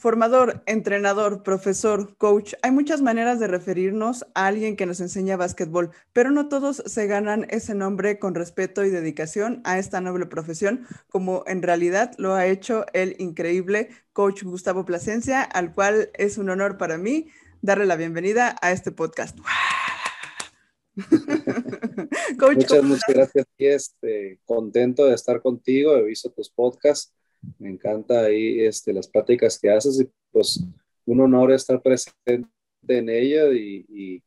Formador, entrenador, profesor, coach, hay muchas maneras de referirnos a alguien que nos enseña básquetbol, pero no todos se ganan ese nombre con respeto y dedicación a esta noble profesión, como en realidad lo ha hecho el increíble coach Gustavo Plasencia, al cual es un honor para mí darle la bienvenida a este podcast. muchas, muchas gracias. Este, contento de estar contigo. He visto tus podcasts me encanta ahí este, las pláticas que haces y pues un honor estar presente en ella y,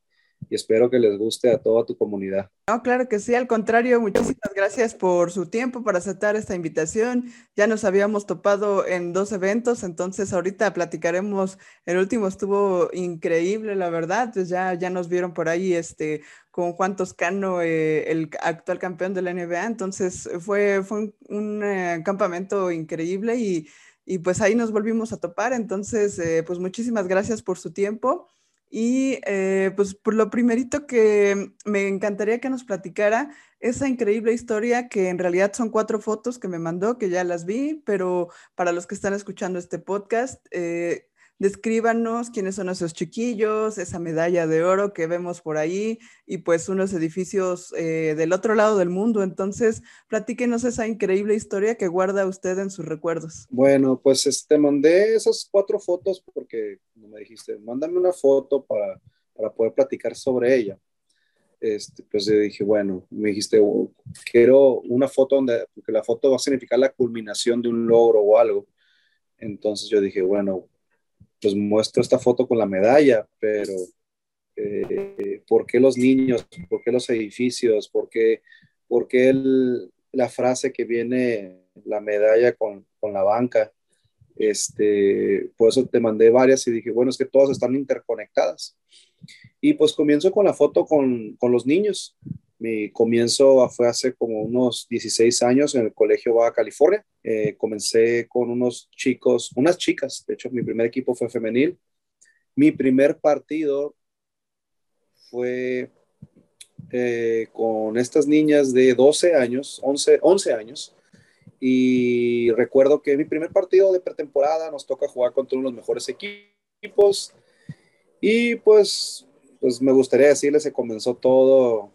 y espero que les guste a toda tu comunidad. No, claro que sí, al contrario, muchísimas gracias por su tiempo para aceptar esta invitación. Ya nos habíamos topado en dos eventos, entonces ahorita platicaremos. El último estuvo increíble, la verdad, pues ya, ya nos vieron por ahí este, con Juan Toscano, eh, el actual campeón de la NBA, entonces fue, fue un, eh, campamento increíble y, y, pues ahí nos volvimos a topar, entonces eh, pues muchísimas gracias por su tiempo. Y eh, pues por lo primerito que me encantaría que nos platicara esa increíble historia que en realidad son cuatro fotos que me mandó, que ya las vi, pero para los que están escuchando este podcast, eh, descríbanos quiénes son esos chiquillos, esa medalla de oro que vemos por ahí y pues unos edificios eh, del otro lado del mundo. Entonces, platíquenos esa increíble historia que guarda usted en sus recuerdos. Bueno, pues te este, mandé esas cuatro fotos porque, me dijiste, mándame una foto para, para poder platicar sobre ella. Este, pues yo dije, bueno, me dijiste, oh, quiero una foto donde, porque la foto va a significar la culminación de un logro o algo. Entonces yo dije, bueno, pues muestro esta foto con la medalla, pero eh, ¿por qué los niños? ¿Por qué los edificios? ¿Por qué, por qué la frase que viene la medalla con, con, la banca? Este, por eso te mandé varias y dije, bueno, es que todas están interconectadas. Y pues comienzo con la foto con, con los niños. Mi comienzo fue hace como unos 16 años en el Colegio Baja California. Eh, comencé con unos chicos, unas chicas, de hecho mi primer equipo fue femenil. Mi primer partido fue eh, con estas niñas de 12 años, 11, 11 años. Y recuerdo que mi primer partido de pretemporada nos toca jugar contra uno de los mejores equipos. Y pues, pues me gustaría decirles que comenzó todo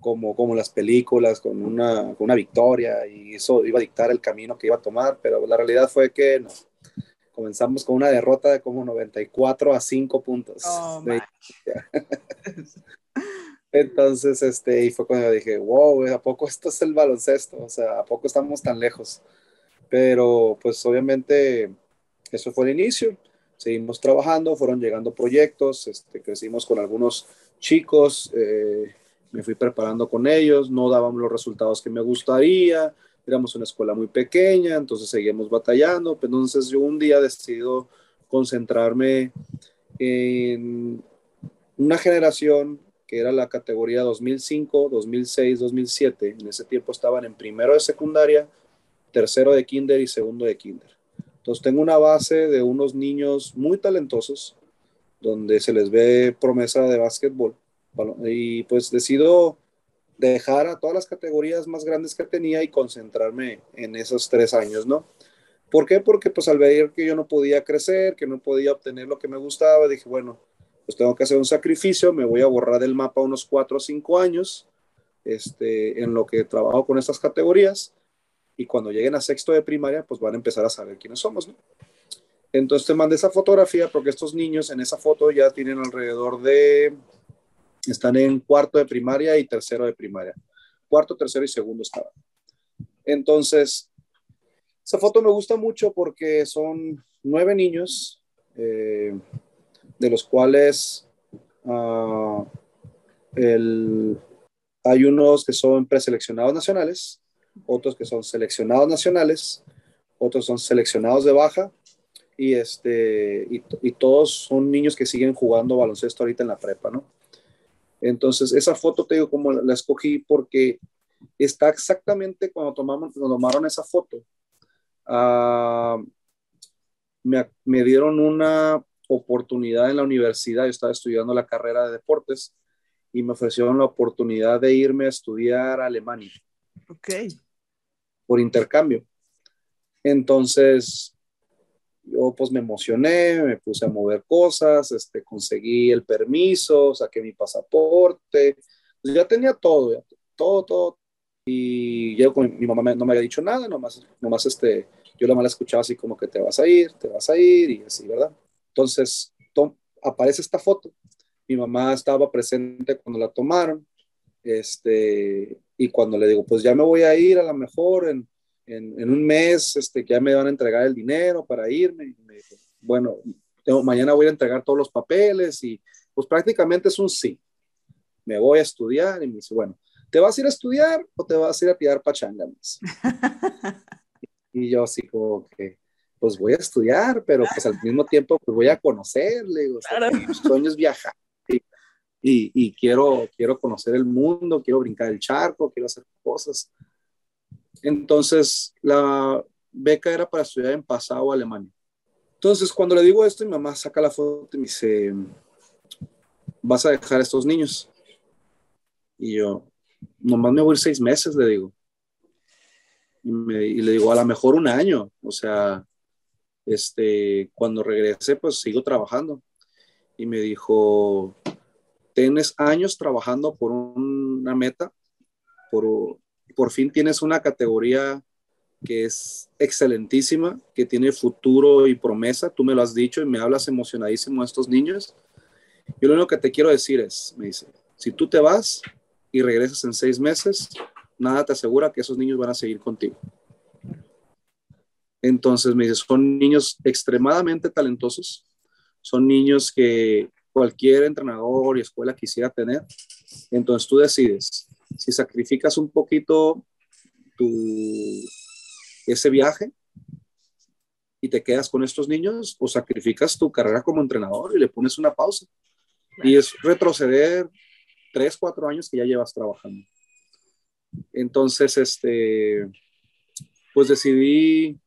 como, como las películas, con una, con una victoria y eso iba a dictar el camino que iba a tomar, pero la realidad fue que no. Comenzamos con una derrota de como 94 a 5 puntos. Oh, Entonces, este, y fue cuando dije, wow, ¿a poco esto es el baloncesto? O sea, ¿a poco estamos tan lejos? Pero, pues, obviamente, eso fue el inicio. Seguimos trabajando, fueron llegando proyectos, este, crecimos con algunos chicos, eh, me fui preparando con ellos, no dábamos los resultados que me gustaría, éramos una escuela muy pequeña, entonces seguimos batallando, pues entonces yo un día decido concentrarme en una generación que era la categoría 2005, 2006, 2007, en ese tiempo estaban en primero de secundaria, tercero de kinder y segundo de kinder. Entonces tengo una base de unos niños muy talentosos, donde se les ve promesa de básquetbol y pues decido dejar a todas las categorías más grandes que tenía y concentrarme en esos tres años, ¿no? ¿Por qué? Porque pues al ver que yo no podía crecer, que no podía obtener lo que me gustaba, dije, bueno, pues tengo que hacer un sacrificio, me voy a borrar del mapa unos cuatro o cinco años, este, en lo que trabajo con estas categorías, y cuando lleguen a sexto de primaria, pues van a empezar a saber quiénes somos, ¿no? Entonces te mandé esa fotografía porque estos niños en esa foto ya tienen alrededor de están en cuarto de primaria y tercero de primaria. Cuarto, tercero y segundo estaban. Entonces, esa foto me gusta mucho porque son nueve niños, eh, de los cuales el, hay unos que son preseleccionados nacionales, otros que son seleccionados nacionales, otros son seleccionados de baja y, este, y todos son niños que siguen jugando baloncesto ahorita en la prepa, ¿no? Entonces, esa foto te digo como la, escogí porque está exactamente cuando, tomamos, cuando tomaron esa foto. Uh, me, me, dieron una oportunidad en la universidad, yo estaba estudiando la carrera de deportes y me ofrecieron la oportunidad de irme a estudiar a Alemania. Ok. Por intercambio. Entonces, yo pues me emocioné, me puse a mover cosas, este, conseguí el permiso, saqué mi pasaporte, pues ya tenía todo, todo, todo. Y yo con mi mamá no me había dicho nada, nomás, nomás este, yo la mala escuchaba así como que te vas a ir, te vas a ir y así, ¿verdad? Entonces tom, aparece esta foto. Mi mamá estaba presente cuando la tomaron. Este, y cuando le digo, pues ya me voy a ir a lo mejor en, en, en un mes, este, que ya me van a entregar el dinero para irme. Me dijo, bueno, tengo, mañana voy a entregar todos los papeles y pues prácticamente es un sí. Me voy a estudiar y me dice, bueno, ¿te vas a ir a estudiar o te vas a ir a tirar pachangas? y yo así como que, pues voy a estudiar, pero pues al mismo tiempo pues voy a conocerle, o sea, mi sueño es viajar. Y, y, quiero, quiero conocer el mundo, quiero brincar el charco, quiero hacer cosas. Entonces, la beca era para estudiar en Passau, Alemania. Entonces, cuando le digo esto, mi mamá saca la foto y me dice, vas a dejar a estos niños. Y yo, nomás me voy a ir seis meses, le digo. Y, y, le digo, a lo mejor un año. O sea, este, cuando regrese, pues sigo trabajando. Y me dijo, tienes años trabajando por una meta, por, por fin tienes una categoría que es excelentísima, que tiene futuro y promesa. Tú me lo has dicho y me hablas emocionadísimo de estos niños. Yo lo único que te quiero decir es, me dice, si tú te vas y regresas en seis meses, nada te asegura que esos niños van a seguir contigo. Entonces me dice, son niños extremadamente talentosos, son niños que cualquier entrenador y escuela quisiera tener. Entonces tú decides si sacrificas un poquito tu, ese viaje y te quedas con estos niños o sacrificas tu carrera como entrenador y le pones una pausa. Y es retroceder tres, cuatro años que ya llevas trabajando. Entonces, este, pues decidí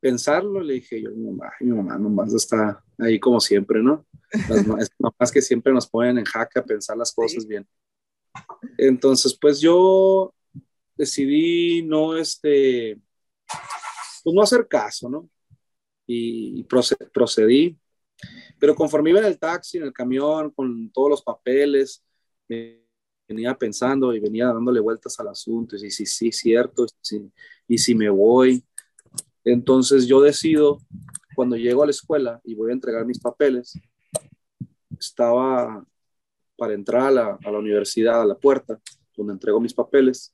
pensarlo, le dije yo, mi mamá, mi mamá nomás está ahí como siempre, ¿no? Las mamás que siempre nos ponen en jaque a pensar las cosas bien. Entonces, pues yo decidí no, este, pues no hacer caso, ¿no? Y procedí. Pero conforme iba en el taxi, en el camión, con todos los papeles, venía pensando y venía dándole vueltas al asunto. Y sí, sí, cierto. y si me voy. Entonces yo decido, cuando llego a la escuela y voy a entregar mis papeles, estaba para entrar a la, a la universidad, a la puerta, donde entrego mis papeles,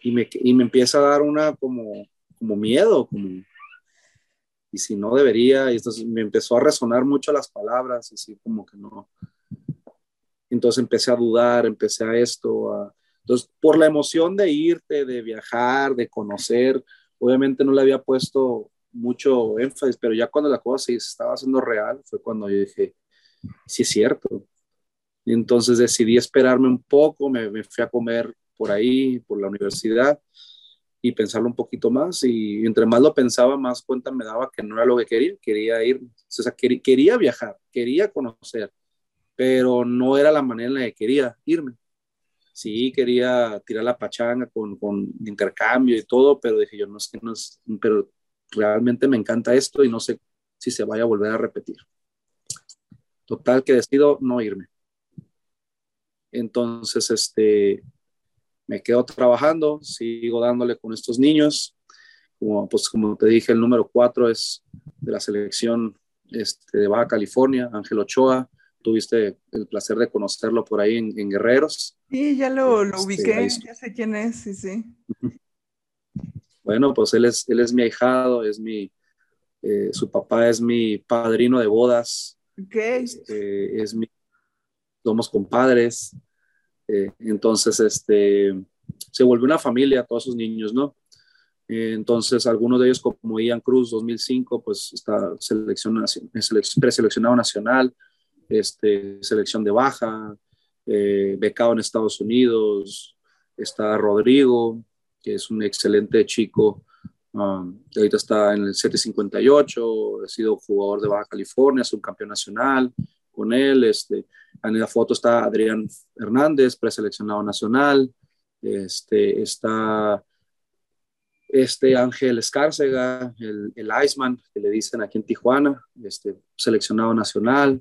y me, y me empieza a dar una como, como miedo, como, y si no debería, y entonces me empezó a resonar mucho las palabras, así como que no. Entonces empecé a dudar, empecé a esto, a, entonces por la emoción de irte, de viajar, de conocer, obviamente no le había puesto mucho énfasis, pero ya cuando la cosa se estaba haciendo real, fue cuando yo dije, sí es cierto, entonces decidí esperarme un poco, me, fui a comer por ahí, por la universidad, y pensarlo un poquito más. Y entre más lo pensaba, más cuenta me daba que no era lo que quería, quería ir, o sea, quería viajar, quería conocer, pero no era la manera en la que quería irme. Sí, quería tirar la pachanga con, con intercambio y todo, pero dije yo, no es que no es, pero realmente me encanta esto y no sé si se vaya a volver a repetir. Total que decido no irme. Entonces, este, me quedo trabajando, sigo dándole con estos niños. Como, pues, como te dije, el número cuatro es de la selección este, de Baja California, Ángel Ochoa. Tuviste el placer de conocerlo por ahí en, Guerreros. Sí, ya lo, lo este, ubiqué, ya sé quién es, sí, sí. Bueno, pues él es, él es mi ahijado, es mi, eh, su papá es mi padrino de bodas. Okay. Este, es mi, somos compadres. Eh, entonces, este, se volvió una familia, todos esos niños, ¿no? Eh, entonces, algunos de ellos, como Ian Cruz, 2005, pues está selección, preseleccionado nacional, este, selección de baja, eh, becado en Estados Unidos, está Rodrigo, que es un excelente chico, um, ahorita está en el 758, ha sido jugador de Baja California, es un campeón nacional con él, este, en la foto está Adrián Hernández, preseleccionado nacional. Este, está este Ángel Escárcega, el, el Iceman, que le dicen aquí en Tijuana, este, seleccionado nacional.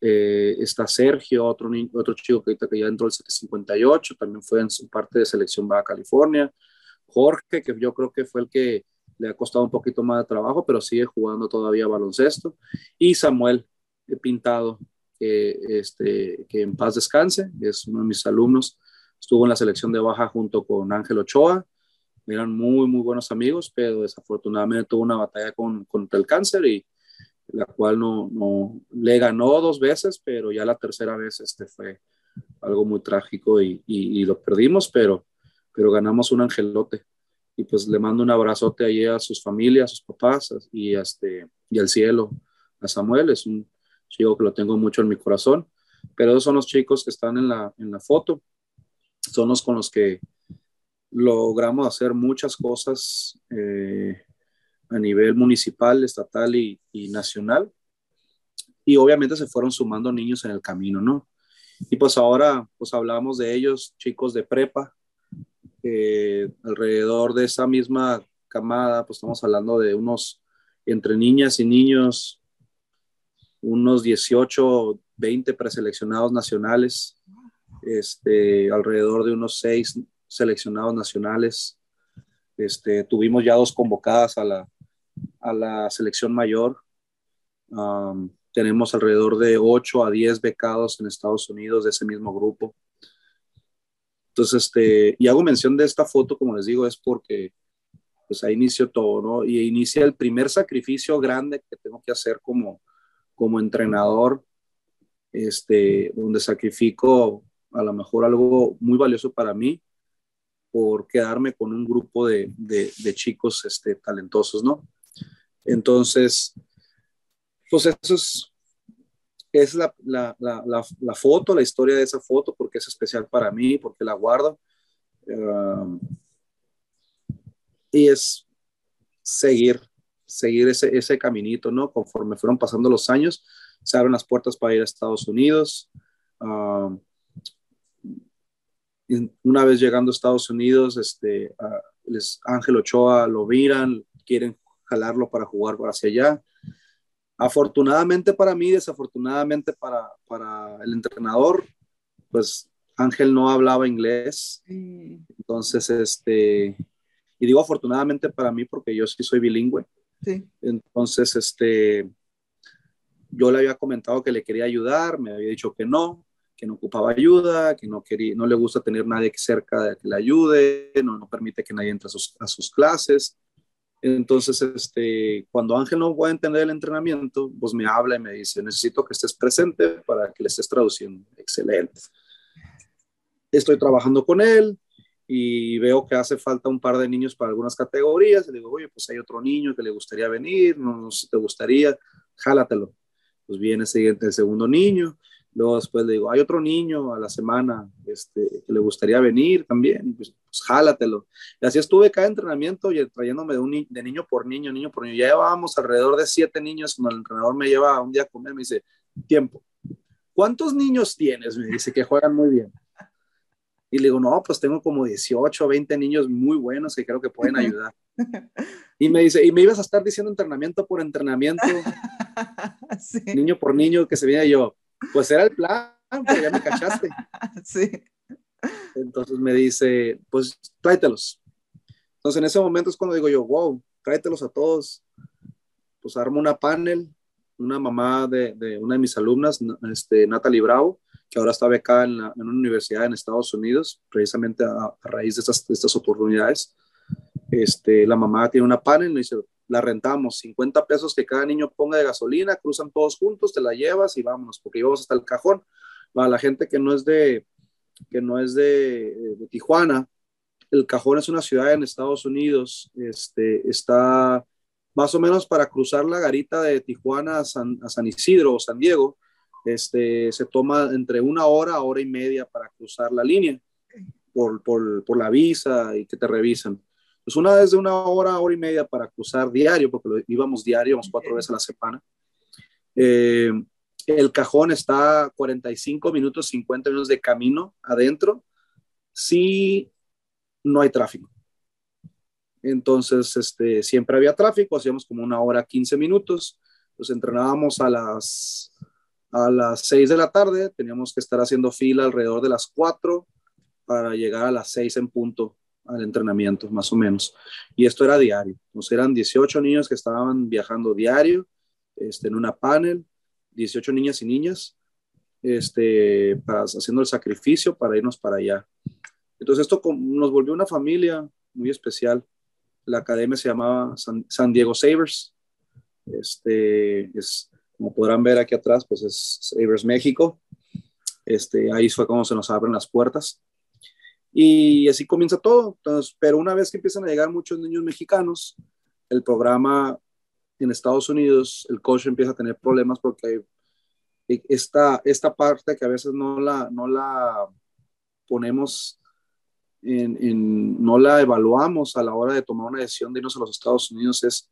Eh, está Sergio, otro, otro chico que, que ya entró el 758, también fue en su parte de selección Baja California. Jorge, que yo creo que fue el que le ha costado un poquito más de trabajo, pero sigue jugando todavía baloncesto. Y Samuel Pintado, que, este, que en paz descanse, es uno de mis alumnos, estuvo en la selección de baja junto con Ángel Ochoa, eran muy, muy buenos amigos, pero desafortunadamente tuvo una batalla con, contra el cáncer y la cual no, no, le ganó dos veces, pero ya la tercera vez este fue algo muy trágico y, y, lo perdimos, pero, pero ganamos un angelote. Y pues le mando un abrazote allí a sus familias, a sus papás y, este, y al cielo, a Samuel, es un chico que lo tengo mucho en mi corazón, pero esos son los chicos que están en la, en la foto, son los con los que logramos hacer muchas cosas eh, a nivel municipal, estatal y, nacional. Y obviamente se fueron sumando niños en el camino, ¿no? Y pues ahora, pues hablamos de ellos, chicos de prepa, alrededor de esa misma camada, pues estamos hablando de unos, entre niñas y niños, unos 18, 20 preseleccionados nacionales, este, alrededor de unos 6 seleccionados nacionales. Este, tuvimos ya dos convocadas a la, a la selección mayor. tenemos alrededor de 8 a 10 becados en Estados Unidos de ese mismo grupo. Entonces, este, y hago mención de esta foto, como les digo, es porque pues ahí inició todo, ¿no? Y inicia el primer sacrificio grande que tengo que hacer como, como entrenador, este, donde sacrifico a lo mejor algo muy valioso para mí por quedarme con un grupo de, de, chicos este, talentosos, ¿no? Entonces, pues eso es, la, la, la, la, foto, la historia de esa foto, porque es especial para mí, porque la guardo. Uh, y es seguir, seguir ese, ese caminito, ¿no? Conforme fueron pasando los años, se abren las puertas para ir a Estados Unidos. Uh, una vez llegando a Estados Unidos, este, les, Ángel Ochoa lo miran, quieren jalarlo para jugar hacia allá. Afortunadamente para mí, desafortunadamente para, para el entrenador, pues Ángel no hablaba inglés. Entonces, este, y digo afortunadamente para mí porque yo sí soy bilingüe. Entonces, este, yo le había comentado que le quería ayudar, me había dicho que no, que no ocupaba ayuda, que no, quería, no le gusta tener nadie cerca que le ayude, no, no permite que nadie entre a sus, a sus clases. Entonces, este, cuando Ángel no puede entender el entrenamiento, pues me habla y me dice, necesito que estés presente para que le estés traduciendo. Excelente. Estoy trabajando con él y veo que hace falta un par de niños para algunas categorías. Y digo, oye, pues hay otro niño que le gustaría venir, no, sé si te gustaría, jálatelo. Pues viene siguiente el segundo niño Luego después le digo, hay otro niño a la semana este, que le gustaría venir también, pues, pues jálatelo. Y así estuve cada entrenamiento y trayéndome de, un, de niño por niño, niño por niño. Ya llevábamos alrededor de siete niños cuando el entrenador me lleva un día a comer, me dice, tiempo, ¿cuántos niños tienes? Me dice que juegan muy bien. Y le digo, no, pues tengo como 18, 20 niños muy buenos que creo que pueden ayudar. Y me dice, y me ibas a estar diciendo entrenamiento por entrenamiento, niño por niño, que se viene yo, pues era el plan, pero ya me cachaste. sí. Entonces me dice, pues tráetelos. Entonces en ese momento es cuando digo yo, wow, tráetelos a todos. Pues armo una panel, una mamá de, una de mis alumnas, este, Natalie Bravo, que ahora está becada en, una universidad en Estados Unidos, precisamente a, raíz de estas, de estas oportunidades. Este, la mamá tiene una panel, me dice, la rentamos, 50 pesos que cada niño ponga de gasolina, cruzan todos juntos, te la llevas y vámonos, porque íbamos hasta el cajón. Para la gente que no es de, que no es de, Tijuana, el cajón es una ciudad en Estados Unidos, este, está más o menos para cruzar la garita de Tijuana a San, Isidro o San Diego, este, se toma entre una hora, hora y media para cruzar la línea por, por, por la visa y que te revisan. Pues una vez de una hora, hora y media para cruzar diario, porque íbamos diario, íbamos cuatro veces a la semana. Eh, el cajón está 45 minutos, 50 minutos de camino adentro, si no hay tráfico. Entonces, este, siempre había tráfico, hacíamos como una hora, 15 minutos. Nos entrenábamos a las, a las 6 de la tarde, teníamos que estar haciendo fila alrededor de las 4 para llegar a las 6 en punto al entrenamiento, más o menos. Y esto era diario. Nos eran 18 niños que estaban viajando diario este, en una panel, 18 niñas y niñas, este, haciendo el sacrificio para irnos para allá. Entonces esto nos volvió una familia muy especial. La academia se llamaba San, Diego Savers. Este, es, como podrán ver aquí atrás, pues es Savers México. Este, ahí fue como se nos abren las puertas. Y así comienza todo. Entonces, pero una vez que empiezan a llegar muchos niños mexicanos, el programa en Estados Unidos, el coach empieza a tener problemas porque esta, esta parte que a veces no la, no la ponemos, en, no la evaluamos a la hora de tomar una decisión de irnos a los Estados Unidos es,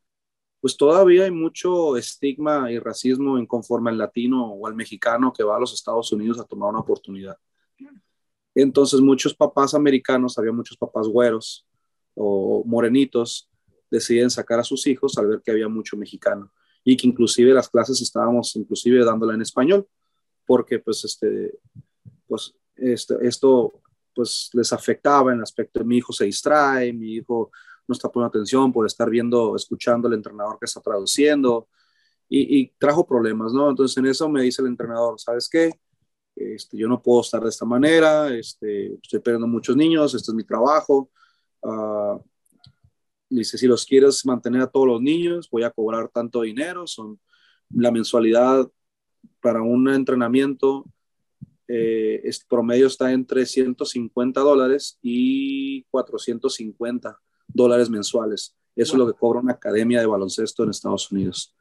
pues todavía hay mucho estigma y racismo en conforme al latino o al mexicano que va a los Estados Unidos a tomar una oportunidad. Entonces muchos papás americanos, había muchos papás güeros o morenitos, deciden sacar a sus hijos al ver que había mucho mexicano y que inclusive las clases estábamos inclusive dándola en español porque pues este pues este, esto pues les afectaba en el aspecto de mi hijo se distrae, mi hijo no está poniendo atención por estar viendo, escuchando al entrenador que está traduciendo y, trajo problemas, ¿no? Entonces en eso me dice el entrenador, ¿sabes qué? Este, yo no puedo estar de esta manera, este, estoy perdiendo muchos niños, este es mi trabajo. Uh, dice, si los quieres mantener a todos los niños, voy a cobrar tanto dinero, son la mensualidad para un entrenamiento, eh, es, promedio está entre 150 dólares y 450 dólares mensuales. Eso es lo que cobra una academia de baloncesto en Estados Unidos.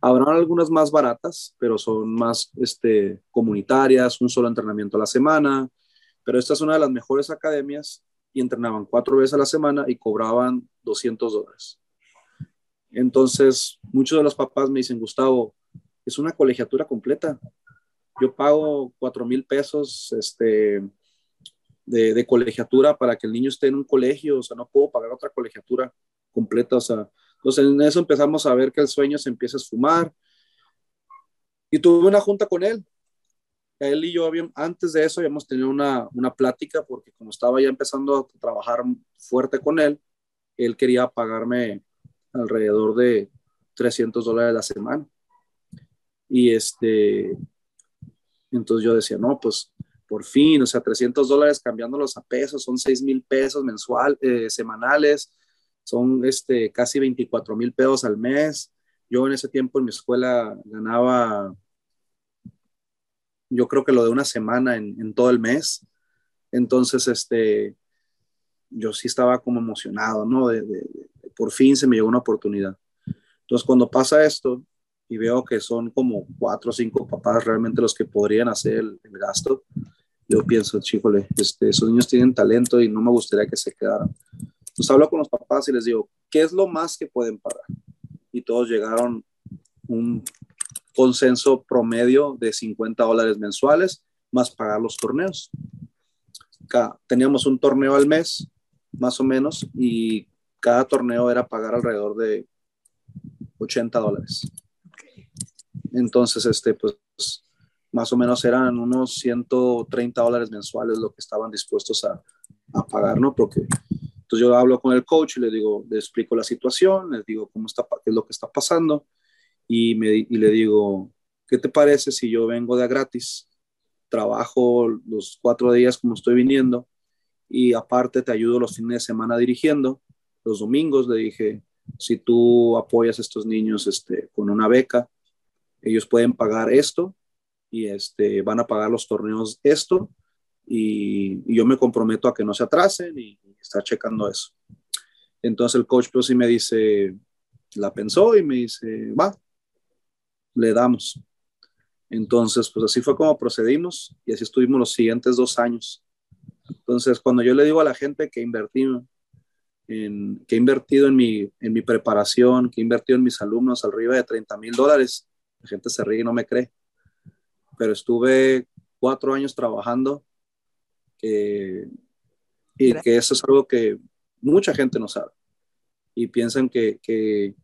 Habrán algunas más baratas, pero son más este, comunitarias, un solo entrenamiento a la semana. Pero esta es una de las mejores academias y entrenaban cuatro veces a la semana y cobraban 200 dólares. Entonces, muchos de los papás me dicen, Gustavo, es una colegiatura completa. Yo pago cuatro mil pesos este, de, colegiatura para que el niño esté en un colegio, o sea, no puedo pagar otra colegiatura completa, o sea, entonces en eso empezamos a ver que el sueño se empieza a esfumar. Y tuve una junta con él. Él y yo, antes de eso, habíamos tenido una, una plática porque como estaba ya empezando a trabajar fuerte con él, él quería pagarme alrededor de 300 dólares a la semana. Y este, entonces yo decía, no, pues por fin, o sea, 300 dólares cambiándolos a pesos, son 6 mil pesos mensual, eh, semanales, son este, casi 24 mil pesos al mes. Yo en ese tiempo en mi escuela ganaba, yo creo que lo de una semana en, todo el mes. Entonces, este, yo sí estaba como emocionado, ¿no? De, por fin se me llegó una oportunidad. Entonces, cuando pasa esto y veo que son como cuatro o cinco papás realmente los que podrían hacer el, gasto, yo pienso, chícole, este, esos niños tienen talento y no me gustaría que se quedaran pues hablo con los papás y les digo, ¿qué es lo más que pueden pagar? Y todos llegaron un consenso promedio de 50 dólares mensuales más pagar los torneos. teníamos un torneo al mes, más o menos, y cada torneo era pagar alrededor de 80 dólares. Entonces, este, pues, más o menos eran unos 130 dólares mensuales lo que estaban dispuestos a, pagar, ¿no? Porque entonces yo hablo con el coach y le digo, le explico la situación, le digo cómo está, qué es lo que está pasando y, me, y le digo, ¿qué te parece si yo vengo de gratis? Trabajo los cuatro días como estoy viniendo y aparte te ayudo los fines de semana dirigiendo. Los domingos le dije, si tú apoyas a estos niños este, con una beca, ellos pueden pagar esto y este, van a pagar los torneos esto y, y yo me comprometo a que no se atrasen y, está checando eso. Entonces el coach pues sí me dice, la pensó y me dice, va, le damos. Entonces, pues así fue como procedimos y así estuvimos los siguientes dos años. Entonces, cuando yo le digo a la gente que invertí en, que he invertido en mi, en mi preparación, que he invertido en mis alumnos arriba de 30 mil dólares, la gente se ríe y no me cree. Pero estuve cuatro años trabajando, que y que eso es algo que mucha gente no sabe. y piensan que, que,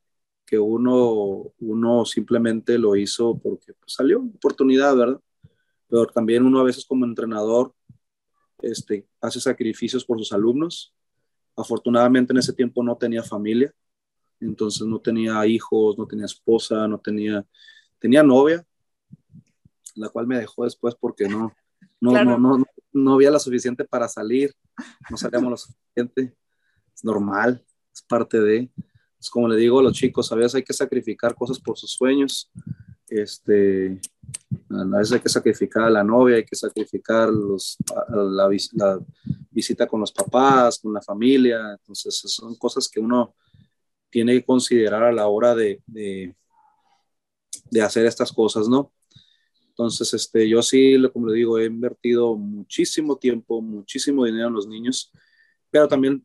que uno, uno simplemente lo hizo porque pues, salió oportunidad, ¿verdad? Pero también uno a veces como entrenador este, hace sacrificios por sus alumnos. Afortunadamente en ese tiempo no tenía familia, entonces no tenía hijos, no tenía esposa, no tenía, tenía novia, la cual me dejó después porque no, no, no, no, no, había la suficiente para salir, no salíamos lo suficiente, es normal, es parte de, es como le digo a los chicos, a veces hay que sacrificar cosas por sus sueños, este, a veces hay que sacrificar a la novia, hay que sacrificar los, la, visita con los papás, con la familia, entonces son cosas que uno tiene que considerar a la hora de, de, de hacer estas cosas, ¿no? Entonces, este, yo sí, como le digo, he invertido muchísimo tiempo, muchísimo dinero en los niños, pero también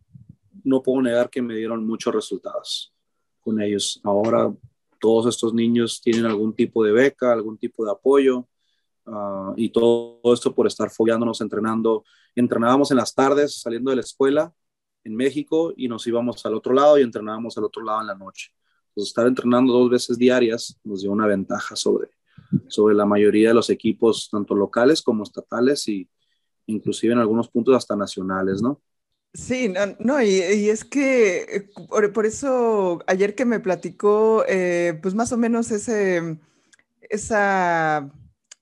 no puedo negar que me dieron muchos resultados con ellos. Ahora todos estos niños tienen algún tipo de beca, algún tipo de apoyo, uh, y todo, esto por estar fogueándonos, entrenando. Entrenábamos en las tardes saliendo de la escuela en México y nos íbamos al otro lado y entrenábamos al otro lado en la noche. Entonces, estar entrenando dos veces diarias nos dio una ventaja sobre, sobre la mayoría de los equipos, tanto locales como estatales y inclusive en algunos puntos hasta nacionales, ¿no? Sí, no, no y, es que eh, por, eso ayer que me platicó, eh, pues más o menos ese, esa,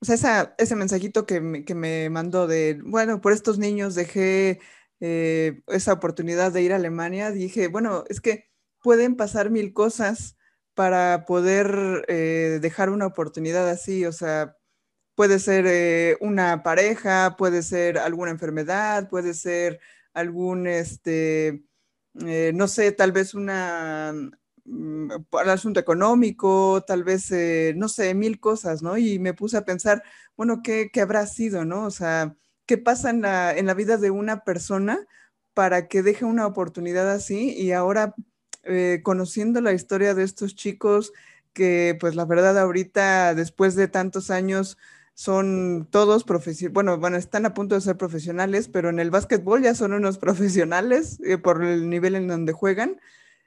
o sea, esa, ese mensajito que me, que me mandó de, bueno, por estos niños dejé eh, esa oportunidad de ir a Alemania, dije, bueno, es que pueden pasar mil cosas para poder eh, dejar una oportunidad así, o sea, puede ser eh, una pareja, puede ser alguna enfermedad, puede ser algún, este, eh, no sé, tal vez una, el asunto económico, tal vez, no sé, mil cosas, ¿no? Y me puse a pensar, bueno, ¿qué, habrá sido, ¿no? O sea, ¿qué pasa en la vida de una persona para que deje una oportunidad así y ahora eh, conociendo la historia de estos chicos que pues la verdad ahorita después de tantos años son todos profesionales, bueno, bueno, están a punto de ser profesionales, pero en el básquetbol ya son unos profesionales eh, por el nivel en donde juegan.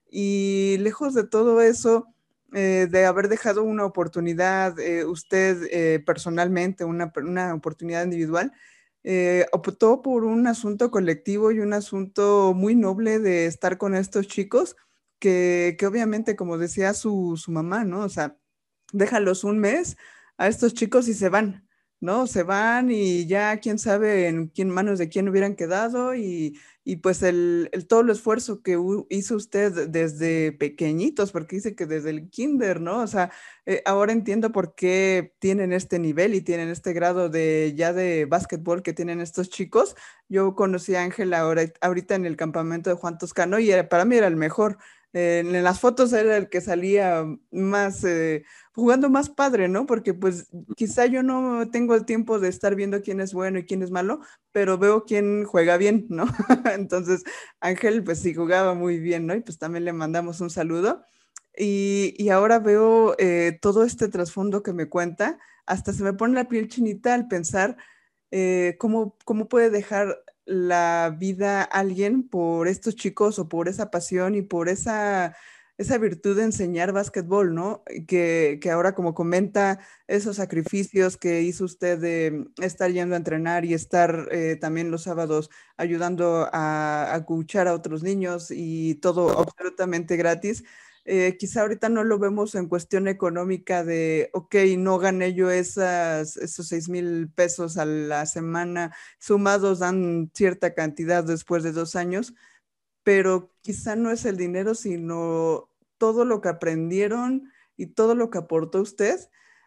Y lejos de todo eso, eh, de haber dejado una oportunidad, usted personalmente, una, una, oportunidad individual, optó por un asunto colectivo y un asunto muy noble de estar con estos chicos que, obviamente, como decía su, su, mamá, ¿no? O sea, déjalos un mes a estos chicos y se van, ¿no? Se van y ya quién sabe en quién manos de quién hubieran quedado y, y pues el, el, todo el esfuerzo que hizo usted desde pequeñitos, porque dice que desde el kinder, ¿no? O sea, eh, ahora entiendo por qué tienen este nivel y tienen este grado de ya de básquetbol que tienen estos chicos. Yo conocí a Ángela ahorita en el campamento de Juan Toscano y para mí era el mejor en las fotos era el que salía más, eh, jugando más padre, ¿no? Porque pues quizá yo no tengo el tiempo de estar viendo quién es bueno y quién es malo, pero veo quién juega bien, ¿no? Entonces, Ángel pues sí jugaba muy bien, ¿no? Y pues también le mandamos un saludo. Y, y ahora veo eh, todo este trasfondo que me cuenta, hasta se me pone la piel chinita al pensar eh, cómo, cómo puede dejar la vida a alguien por estos chicos o por esa pasión y por esa, esa virtud de enseñar básquetbol, ¿no? Que, que, ahora como comenta esos sacrificios que hizo usted de estar yendo a entrenar y estar eh, también los sábados ayudando a, a a otros niños y todo absolutamente gratis eh, quizá ahorita no lo vemos en cuestión económica de, ok, no gané yo esas, esos seis mil pesos a la semana, sumados dan cierta cantidad después de dos años, pero quizá no es el dinero, sino todo lo que aprendieron y todo lo que aportó usted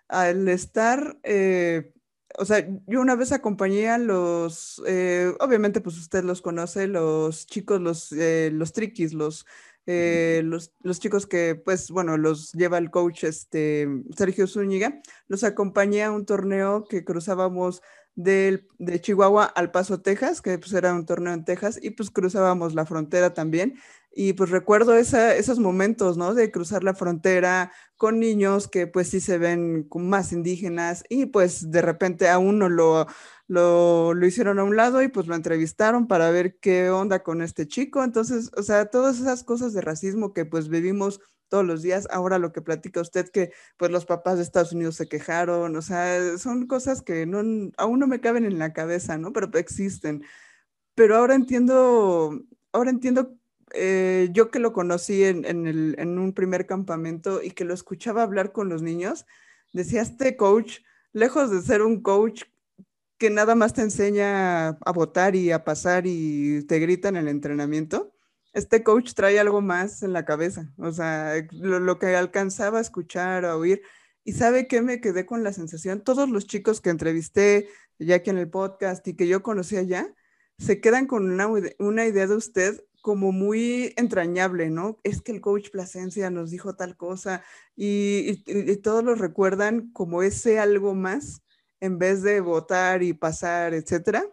al estar... Eh, o sea, yo una vez acompañé a los, eh, obviamente pues usted los conoce, los chicos, los, los triquis, los eh, los, chicos que, pues, bueno, los lleva el coach este, Sergio Zúñiga, los acompañé a un torneo que cruzábamos del, de Chihuahua al Paso, Texas, que pues era un torneo en Texas, y pues cruzábamos la frontera también. Y pues recuerdo esos momentos, ¿no? De cruzar la frontera con niños que pues sí se ven más indígenas y pues de repente a uno lo, lo, lo, hicieron a un lado y pues lo entrevistaron para ver qué onda con este chico. Entonces, o sea, todas esas cosas de racismo que pues vivimos todos los días, ahora lo que platica usted que pues los papás de Estados Unidos se quejaron, o sea, son cosas que no, aún no me caben en la cabeza, ¿no? Pero existen. Pero ahora entiendo, ahora entiendo eh, yo que lo conocí en, en, un primer campamento y que lo escuchaba hablar con los niños, decía, este coach, lejos de ser un coach que nada más te enseña a votar y a pasar y te grita en el entrenamiento, este coach trae algo más en la cabeza, o sea, lo, que alcanzaba a escuchar, a oír. Y sabe que me quedé con la sensación, todos los chicos que entrevisté ya aquí en el podcast y que yo conocía ya, se quedan con una, una idea de usted como muy entrañable, ¿no? Es que el coach Plasencia nos dijo tal cosa y, todos lo recuerdan como ese algo más en vez de votar y pasar, etcétera.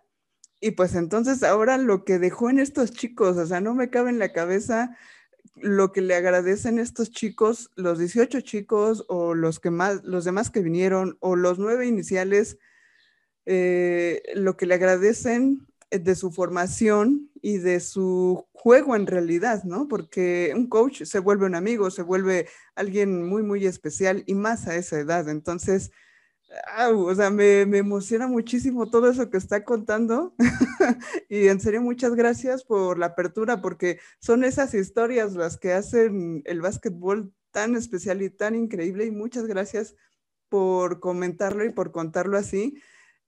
Y pues entonces ahora lo que dejó en estos chicos, o sea, no me cabe en la cabeza lo que le agradecen estos chicos, los 18 chicos o los que más, los demás que vinieron o los nueve iniciales, eh, lo que le agradecen de su formación y de su juego en realidad, ¿no? Porque un coach se vuelve un amigo, se vuelve alguien muy, muy especial y más a esa edad. Entonces, o sea, me, me, emociona muchísimo todo eso que está contando. y en serio, muchas gracias por la apertura, porque son esas historias las que hacen el básquetbol tan especial y tan increíble. Y muchas gracias por comentarlo y por contarlo así.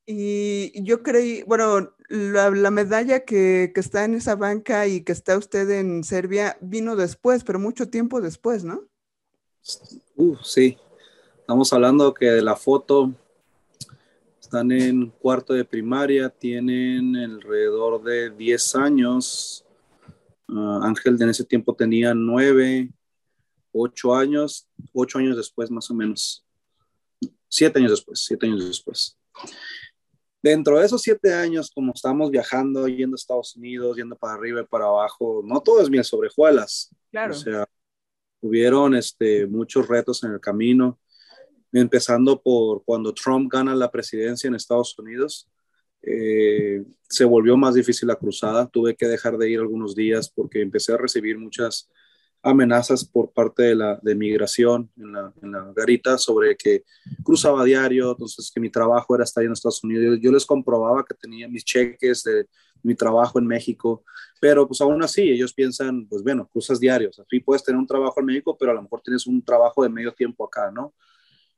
Y yo creí, bueno, la, medalla que, que, está en esa banca y que está usted en Serbia vino después, pero mucho tiempo después, ¿no? Sí. Estamos hablando que de la foto están en cuarto de primaria, tienen alrededor de 10 años. Uh, Ángel en ese tiempo tenía 9, 8 años, 8 años después más o menos. 7 años después, 7 años después dentro de esos siete años, como estamos viajando, yendo a Estados Unidos, yendo para arriba y para abajo, no todo es miel sobre hojuelas. Claro. O sea, hubieron este, muchos retos en el camino, empezando por cuando Trump gana la presidencia en Estados Unidos. Eh, se volvió más difícil la cruzada, tuve que dejar de ir algunos días porque empecé a recibir muchas amenazas por parte de la de migración en la, en la, garita sobre que cruzaba diario, entonces que mi trabajo era estar en Estados Unidos. Yo, les comprobaba que tenía mis cheques de mi trabajo en México, pero pues aún así ellos piensan, pues bueno, cruzas diarios, así puedes tener un trabajo en México, pero a lo mejor tienes un trabajo de medio tiempo acá, ¿no?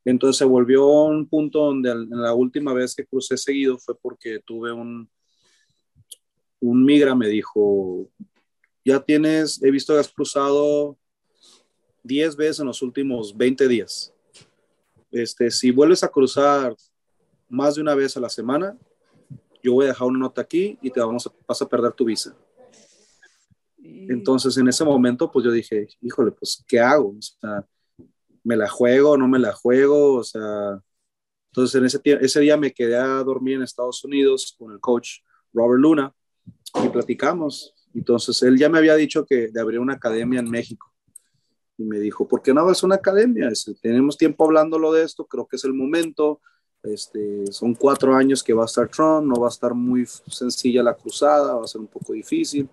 Entonces se volvió un punto donde en la última vez que crucé seguido fue porque tuve un, un migra me dijo, ya tienes, he visto que has cruzado 10 veces en los últimos 20 días. Este, si vuelves a cruzar más de una vez a la semana, yo voy a dejar una nota aquí y te vamos a, vas a perder tu visa. Entonces, en ese momento, pues yo dije, híjole, pues, ¿qué hago? O sea, ¿me la juego? ¿No me la juego? O sea, entonces en ese, día me quedé a dormir en Estados Unidos con el coach Robert Luna y platicamos. Entonces, él ya me había dicho que de abrir una academia en México. Y me dijo, ¿por qué no abres una academia? tenemos tiempo hablándolo de esto, creo que es el momento. Este, son cuatro años que va a estar Trump, no va a estar muy sencilla la cruzada, va a ser un poco difícil.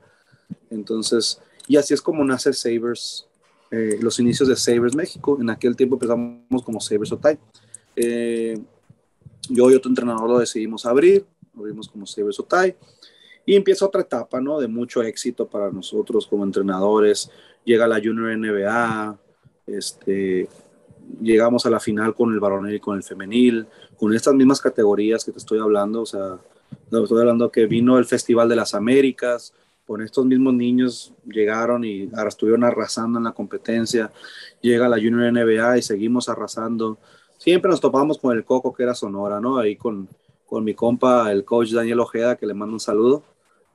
Entonces, y así es como nace Sabres, eh, los inicios de Sabres México. En aquel tiempo empezamos como Sabres Otay. Eh, yo y otro entrenador lo decidimos abrir, abrimos como Sabres Otay. Y empieza otra etapa, ¿no? De mucho éxito para nosotros como entrenadores. Llega la Junior NBA, este, llegamos a la final con el varonil y con el femenil, con estas mismas categorías que te estoy hablando, o sea, estoy hablando que vino el Festival de las Américas, con estos mismos niños llegaron y ahora estuvieron arrasando en la competencia, llega la Junior NBA y seguimos arrasando. Siempre nos topamos con el Coco que era Sonora, ¿no? Ahí con, con mi compa, el coach Daniel Ojeda, que le mando un saludo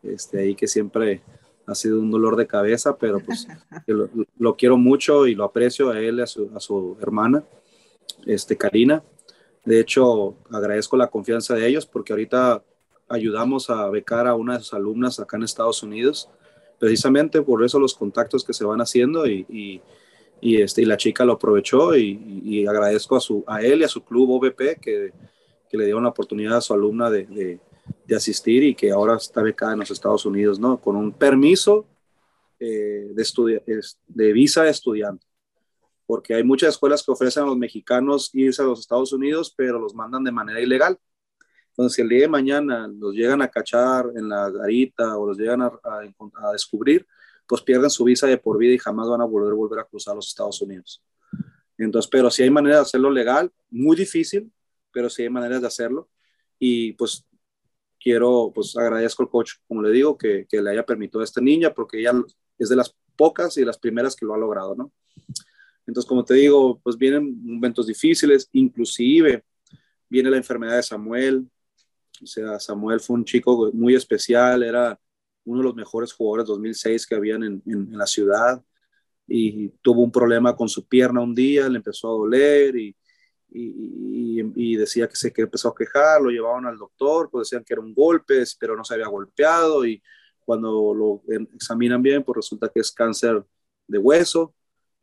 este, ahí que siempre ha sido un dolor de cabeza, pero pues lo, quiero mucho y lo aprecio a él y a su, hermana, este, Karina. De hecho, agradezco la confianza de ellos porque ahorita ayudamos a becar a una de sus alumnas acá en Estados Unidos, precisamente por eso los contactos que se van haciendo y, y, este, y la chica lo aprovechó y, agradezco a, su, a él y a su club OVP que, que le dieron la oportunidad a su alumna de, de, asistir y que ahora está becada en los Estados Unidos, ¿no? Con un permiso eh, de, de visa de estudiante. Porque hay muchas escuelas que ofrecen a los mexicanos irse a los Estados Unidos, pero los mandan de manera ilegal. Entonces, si el día de mañana los llegan a cachar en la garita o los llegan a, a, descubrir, pues pierden su visa de por vida y jamás van a volver, volver a cruzar los Estados Unidos. Entonces, pero si hay manera de hacerlo legal, muy difícil, pero sí hay maneras de hacerlo. Y pues quiero, pues agradezco al coach, como le digo, que, que le haya permitido a esta niña, porque ella es de las pocas y las primeras que lo ha logrado, ¿no? Entonces, como te digo, pues vienen momentos difíciles, inclusive viene la enfermedad de Samuel, Samuel fue un chico muy especial, era uno de los mejores jugadores 2006 que habían en, la ciudad y tuvo un problema con su pierna un día, le empezó a doler y, y, y, decía que se que empezó a quejar, lo llevaban al doctor, pues decían que era un golpe, pero no se había golpeado y cuando lo examinan bien, pues resulta que es cáncer de hueso,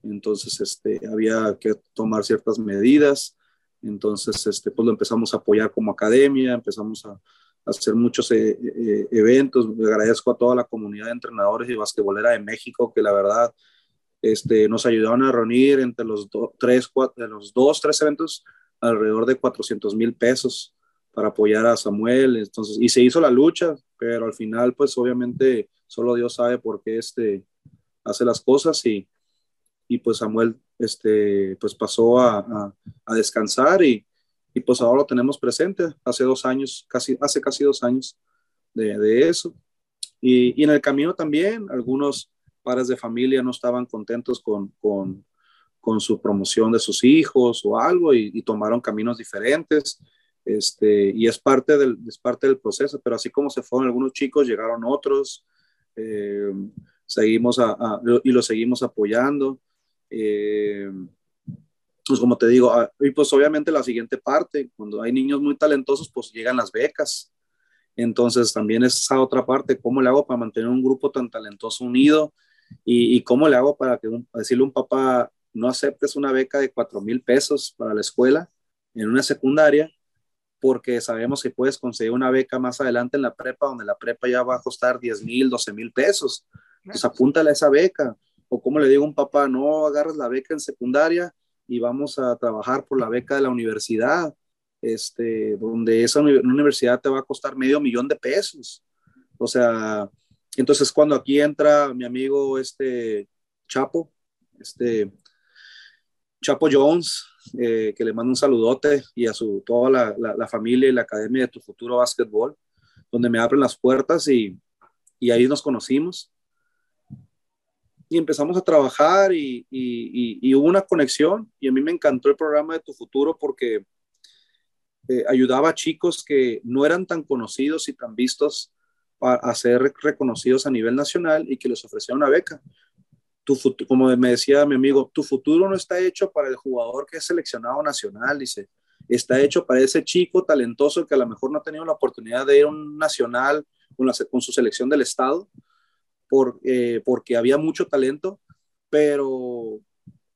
entonces este, había que tomar ciertas medidas entonces, este, pues lo empezamos a apoyar como academia, empezamos a, hacer muchos eh, eh, eventos. Le agradezco a toda la comunidad de entrenadores y basquetbolera de México que la verdad este, nos ayudaron a reunir entre los, tres, cuatro, los dos, tres eventos alrededor de 400 mil pesos para apoyar a Samuel. Entonces, y se hizo la lucha, pero al final, pues obviamente solo Dios sabe por qué este, hace las cosas y, y pues Samuel este, pues pasó a, a, descansar y, y, pues ahora lo tenemos presente, hace dos años, casi, hace casi dos años de, de eso. Y, y, en el camino también algunos padres de familia no estaban contentos con, con, con su promoción de sus hijos o algo y, y, tomaron caminos diferentes. Este, y es parte, del, es parte del proceso, pero así como se fueron algunos chicos, llegaron otros, eh, seguimos a, y lo seguimos apoyando. Eh, pues como te digo, ah, y pues obviamente la siguiente parte, cuando hay niños muy talentosos, pues llegan las becas. Entonces también es esa otra parte, ¿cómo le hago para mantener un grupo tan talentoso unido? Y, cómo le hago para que decirle a un papá, no aceptes una beca de cuatro mil pesos para la escuela en una secundaria, porque sabemos que puedes conseguir una beca más adelante en la prepa, donde la prepa ya va a costar 10 mil, 12 mil pesos. Pues apúntale a esa beca o como le digo a un papá, no agarres la beca en secundaria y vamos a trabajar por la beca de la universidad, este, donde esa universidad te va a costar medio millón de pesos. O sea, entonces cuando aquí entra mi amigo este Chapo, este Chapo Jones, eh, que le mando un saludote y a su toda la, la, familia y la academia de tu futuro básquetbol, donde me abren las puertas y, y ahí nos conocimos y empezamos a trabajar y, hubo una conexión y a mí me encantó el programa de Tu Futuro porque eh, ayudaba a chicos que no eran tan conocidos y tan vistos a, ser reconocidos a nivel nacional y que les ofrecía una beca. Tu como me decía mi amigo, tu futuro no está hecho para el jugador que es seleccionado nacional, dice, está hecho para ese chico talentoso que a lo mejor no ha tenido la oportunidad de ir a un nacional con, la, con su selección del estado eh, porque había mucho talento, pero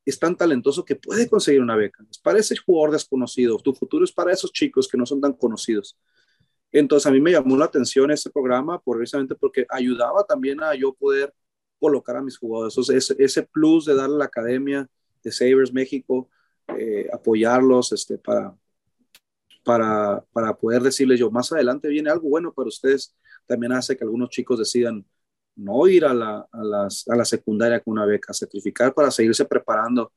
es tan talentoso que puede conseguir una beca. Es para ese jugador desconocido. Tu futuro es para esos chicos que no son tan conocidos. Entonces a mí me llamó la atención ese programa precisamente porque ayudaba también a yo poder colocar a mis jugadores. ese, ese plus de darle a la academia de Sabres México, eh, apoyarlos este, para, para, para poder decirles yo, más adelante viene algo bueno para ustedes, también hace que algunos chicos decidan no ir a la, a, las, a la secundaria con una beca, sacrificar para seguirse preparando.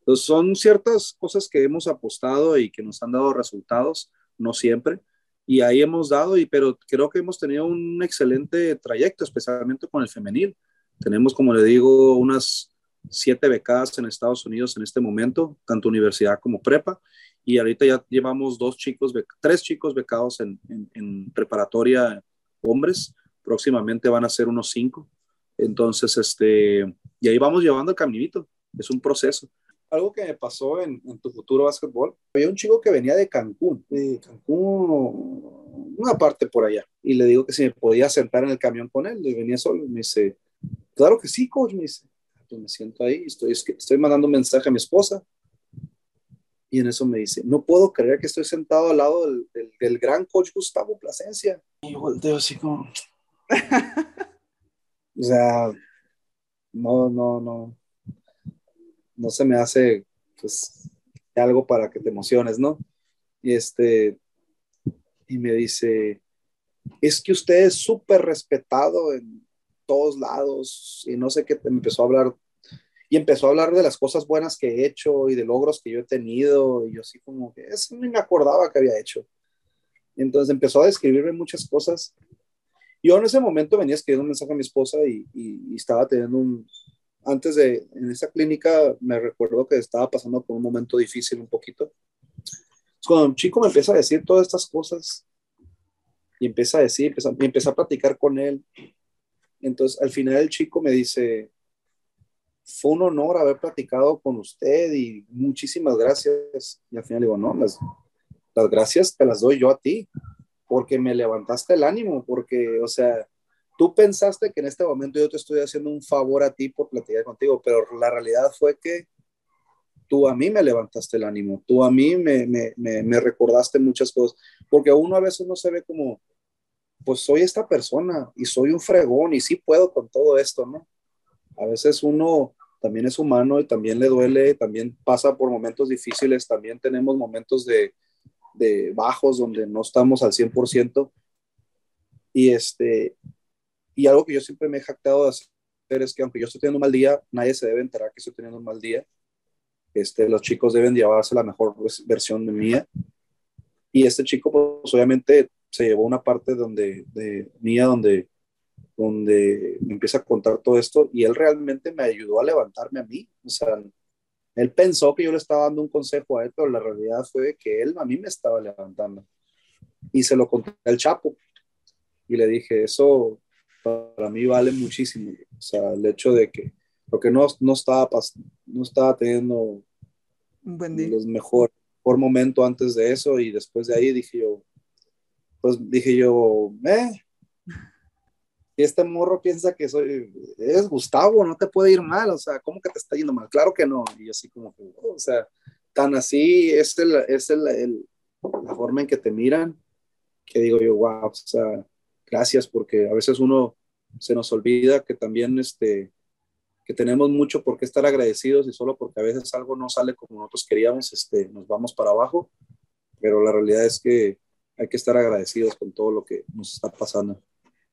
Entonces, son ciertas cosas que hemos apostado y que nos han dado resultados, no siempre, y ahí hemos dado, y, pero creo que hemos tenido un excelente trayecto, especialmente con el femenil. Tenemos, como le digo, unas siete becadas en Estados Unidos en este momento, tanto universidad como prepa, y ahorita ya llevamos dos chicos, tres chicos becados en, en preparatoria hombres, próximamente van a ser unos cinco. Entonces, este, y ahí vamos llevando el caminito, es un proceso. Algo que me pasó en, tu futuro básquetbol, había un chico que venía de Cancún, de Cancún, una parte por allá, y le digo que si me podía sentar en el camión con él, y venía solo, me dice, claro que sí, coach, me dice. Pues me siento ahí, estoy, estoy mandando un mensaje a mi esposa. Y en eso me dice, no puedo creer que estoy sentado al lado del, del, gran coach Gustavo Plasencia. Y volteo así como... o sea, no, no, no. No se me hace, pues, algo para que te emociones, ¿no? Y este, y me dice, es que usted es súper respetado en todos lados y no sé qué, me empezó a hablar y empezó a hablar de las cosas buenas que he hecho y de logros que yo he tenido y yo así como que eso ni me acordaba que había hecho. Entonces empezó a describirme muchas cosas. Yo en ese momento venía escribiendo un mensaje a mi esposa y, y, estaba teniendo un, antes de, en esa clínica me recuerdo que estaba pasando por un momento difícil un poquito. Cuando un chico me empieza a decir todas estas cosas y empieza a decir, empieza, empieza a platicar con él. Entonces al final el chico me dice, fue un honor haber platicado con usted y muchísimas gracias. Y al final digo, no, las, las gracias te las doy yo a ti, porque me levantaste el ánimo, porque, o sea, tú pensaste que en este momento yo te estoy haciendo un favor a ti por platicar contigo, pero la realidad fue que tú a mí me levantaste el ánimo, tú a mí me, me, me, me recordaste muchas cosas, porque uno a veces no se ve como, pues soy esta persona y soy un fregón y sí puedo con todo esto, ¿no? A veces uno también es humano y también le duele, también pasa por momentos difíciles, también tenemos momentos de, de bajos donde no estamos al 100%. Y, este, y algo que yo siempre me he jactado de hacer es que aunque yo estoy teniendo un mal día, nadie se debe enterar que estoy teniendo un mal día. Este, los chicos deben llevarse la mejor versión de mía. Y este chico, pues obviamente se llevó una parte donde, de mía donde donde me empieza a contar todo esto y él realmente me ayudó a levantarme a mí. O sea, él pensó que yo le estaba dando un consejo a él, pero la realidad fue que él a mí me estaba levantando. Y se lo conté al Chapo y le dije, eso para mí vale muchísimo. O sea, el hecho de que, porque no, no, estaba, no estaba teniendo buen día. los mejor, mejor momento antes de eso y después de ahí dije yo, pues dije yo, eh, este morro piensa que soy, es Gustavo, no te puede ir mal, o sea, ¿cómo que te está yendo mal? Claro que no, y así como que, o sea, tan así es, el, es el, el, la forma en que te miran, que digo yo, wow, o sea, gracias, porque a veces uno se nos olvida que también, este, que tenemos mucho por qué estar agradecidos y solo porque a veces algo no sale como nosotros queríamos, este, nos vamos para abajo, pero la realidad es que hay que estar agradecidos con todo lo que nos está pasando.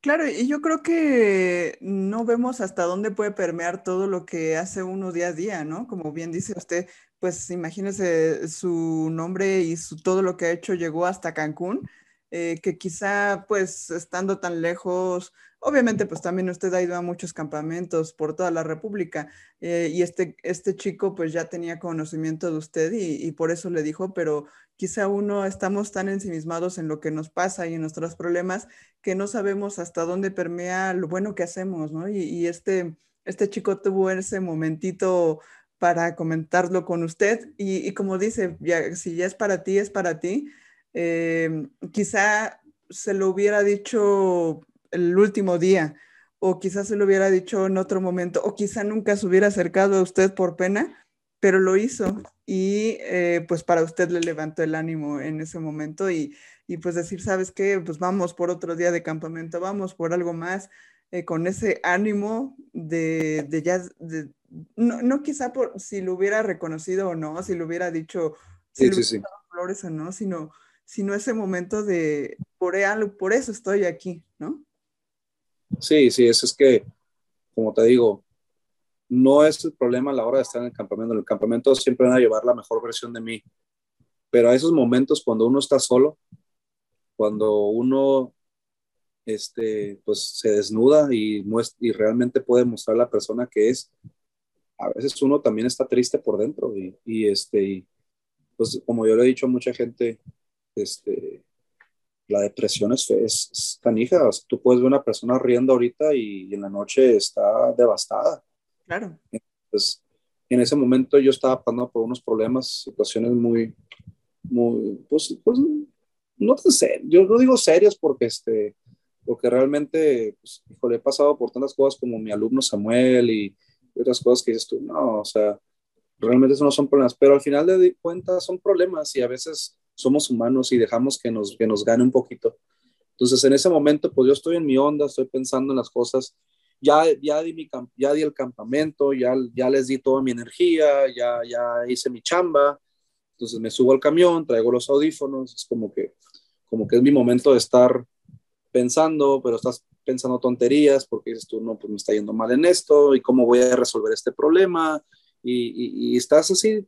Claro, y yo creo que no vemos hasta dónde puede permear todo lo que hace uno día a día, ¿no? Como bien dice usted, pues imagínese su nombre y su, todo lo que ha hecho llegó hasta Cancún, eh, que quizá pues estando tan lejos, obviamente pues también usted ha ido a muchos campamentos por toda la República eh, y este, este chico pues ya tenía conocimiento de usted y, por eso le dijo, pero quizá uno estamos tan ensimismados en lo que nos pasa y en nuestros problemas que no sabemos hasta dónde permea lo bueno que hacemos, ¿no? Y, este, este chico tuvo ese momentito para comentarlo con usted y, como dice, ya, si ya es para ti, es para ti. Eh, quizá se lo hubiera dicho el último día o quizás se lo hubiera dicho en otro momento o quizá nunca se hubiera acercado a usted por pena pero lo hizo y eh, pues para usted le levantó el ánimo en ese momento y, y, pues decir, ¿sabes qué? Pues vamos por otro día de campamento, vamos por algo más, eh, con ese ánimo de, de ya, de, no, no, quizá por si lo hubiera reconocido o no, si lo hubiera dicho, si sí, sí, flores o no, sino, sino ese momento de, por, por eso estoy aquí, ¿no? Sí, sí, eso es que, como te digo, no es el problema a la hora de estar en el campamento. En el campamento siempre van a llevar la mejor versión de mí. Pero a esos momentos cuando uno está solo, cuando uno este, pues se desnuda y, y realmente puede mostrar la persona que es, a veces uno también está triste por dentro y, este, y, pues como yo le he dicho a mucha gente, este, la depresión es, es, canija. Tú puedes ver una persona riendo ahorita y en la noche está devastada. Claro. Entonces, en ese momento yo estaba pasando por unos problemas, situaciones muy, muy, pues, pues no tan serias. Yo no digo serias porque, este, porque realmente, pues, he pasado por tantas cosas como mi alumno Samuel y otras cosas que dices tú, no, o sea, realmente eso no son problemas, pero al final de cuentas son problemas y a veces somos humanos y dejamos que nos, que nos gane un poquito. Entonces, en ese momento, pues yo estoy en mi onda, estoy pensando en las cosas. Ya, ya, di, mi, ya di el campamento, ya, ya les di toda mi energía, ya, ya hice mi chamba. Entonces me subo al camión, traigo los audífonos, es como que, como que es mi momento de estar pensando, pero estás pensando tonterías porque dices tú, no, pues me está yendo mal en esto y cómo voy a resolver este problema. Y, y, estás así,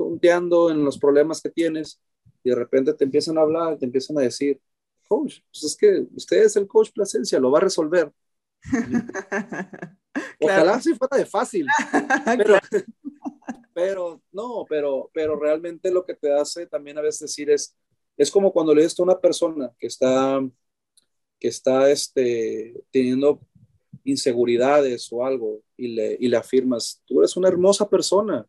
tonteando en los problemas que tienes y de repente te empiezan a hablar, te empiezan a decir, coach, pues es que usted es el coach Plasencia, lo va a resolver. Ojalá si fuera de fácil, pero, pero no, pero, pero realmente lo que te hace también a veces decir es, es como cuando le dices a una persona que está, que está este, teniendo inseguridades o algo y le, y le afirmas, tú eres una hermosa persona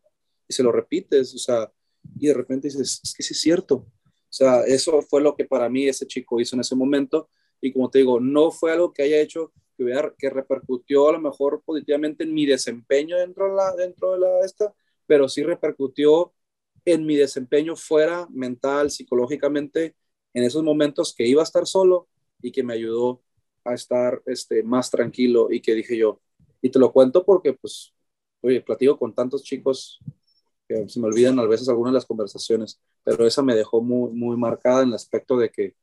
se lo repites, o sea, y de repente dices, es que sí es cierto, o sea, eso fue lo que para mí ese chico hizo en ese momento. Y como te digo, no fue algo que haya hecho que, hubiera, que repercutió a lo mejor positivamente en mi desempeño dentro de la, dentro de la esta, pero sí repercutió en mi desempeño fuera mental, psicológicamente, en esos momentos que iba a estar solo y que me ayudó a estar este, más tranquilo y que dije yo, y te lo cuento porque pues, oye, platico con tantos chicos que se me olvidan a veces algunas de las conversaciones pero esa me dejó muy, muy marcada en el aspecto de que,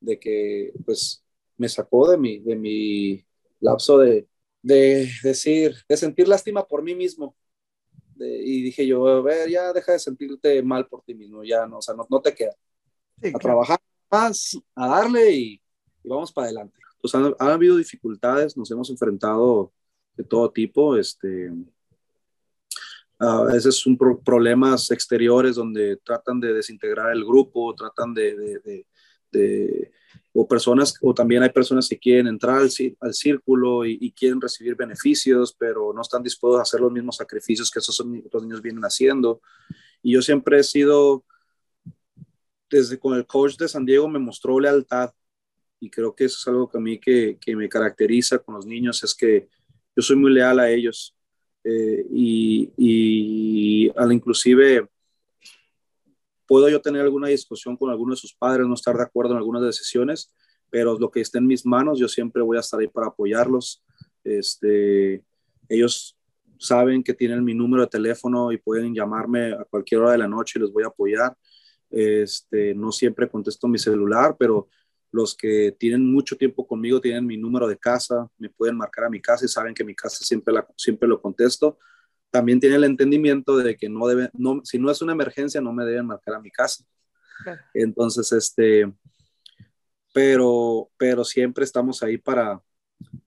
de que pues, me sacó de mi, de mi lapso de, de decir, de sentir lástima por mí mismo. y dije yo, a ver, ya deja de sentirte mal por ti mismo, ya no, o sea, no, no te queda. a trabajar más, a darle y, vamos para adelante. Pues han, han, habido dificultades, nos hemos enfrentado de todo tipo, este, a veces son problemas exteriores donde tratan de desintegrar el grupo, tratan de, de, o personas, o también hay personas que quieren entrar al, al círculo y, quieren recibir beneficios, pero no están dispuestos a hacer los mismos sacrificios que esos otros niños vienen haciendo. Y yo siempre he sido, desde con el coach de San Diego me mostró lealtad y creo que eso es algo que a mí que, que me caracteriza con los niños, es que yo soy muy leal a ellos eh, y, y al inclusive puedo yo tener alguna discusión con alguno de sus padres, no estar de acuerdo en algunas decisiones, pero lo que esté en mis manos, yo siempre voy a estar ahí para apoyarlos. Este, ellos saben que tienen mi número de teléfono y pueden llamarme a cualquier hora de la noche y les voy a apoyar. Este, no siempre contesto mi celular, pero los que tienen mucho tiempo conmigo tienen mi número de casa, me pueden marcar a mi casa y saben que mi casa siempre, la, siempre lo contesto. También tienen el entendimiento de que no deben, no, si no es una emergencia, no me deben marcar a mi casa. Entonces, este, pero, pero siempre estamos ahí para,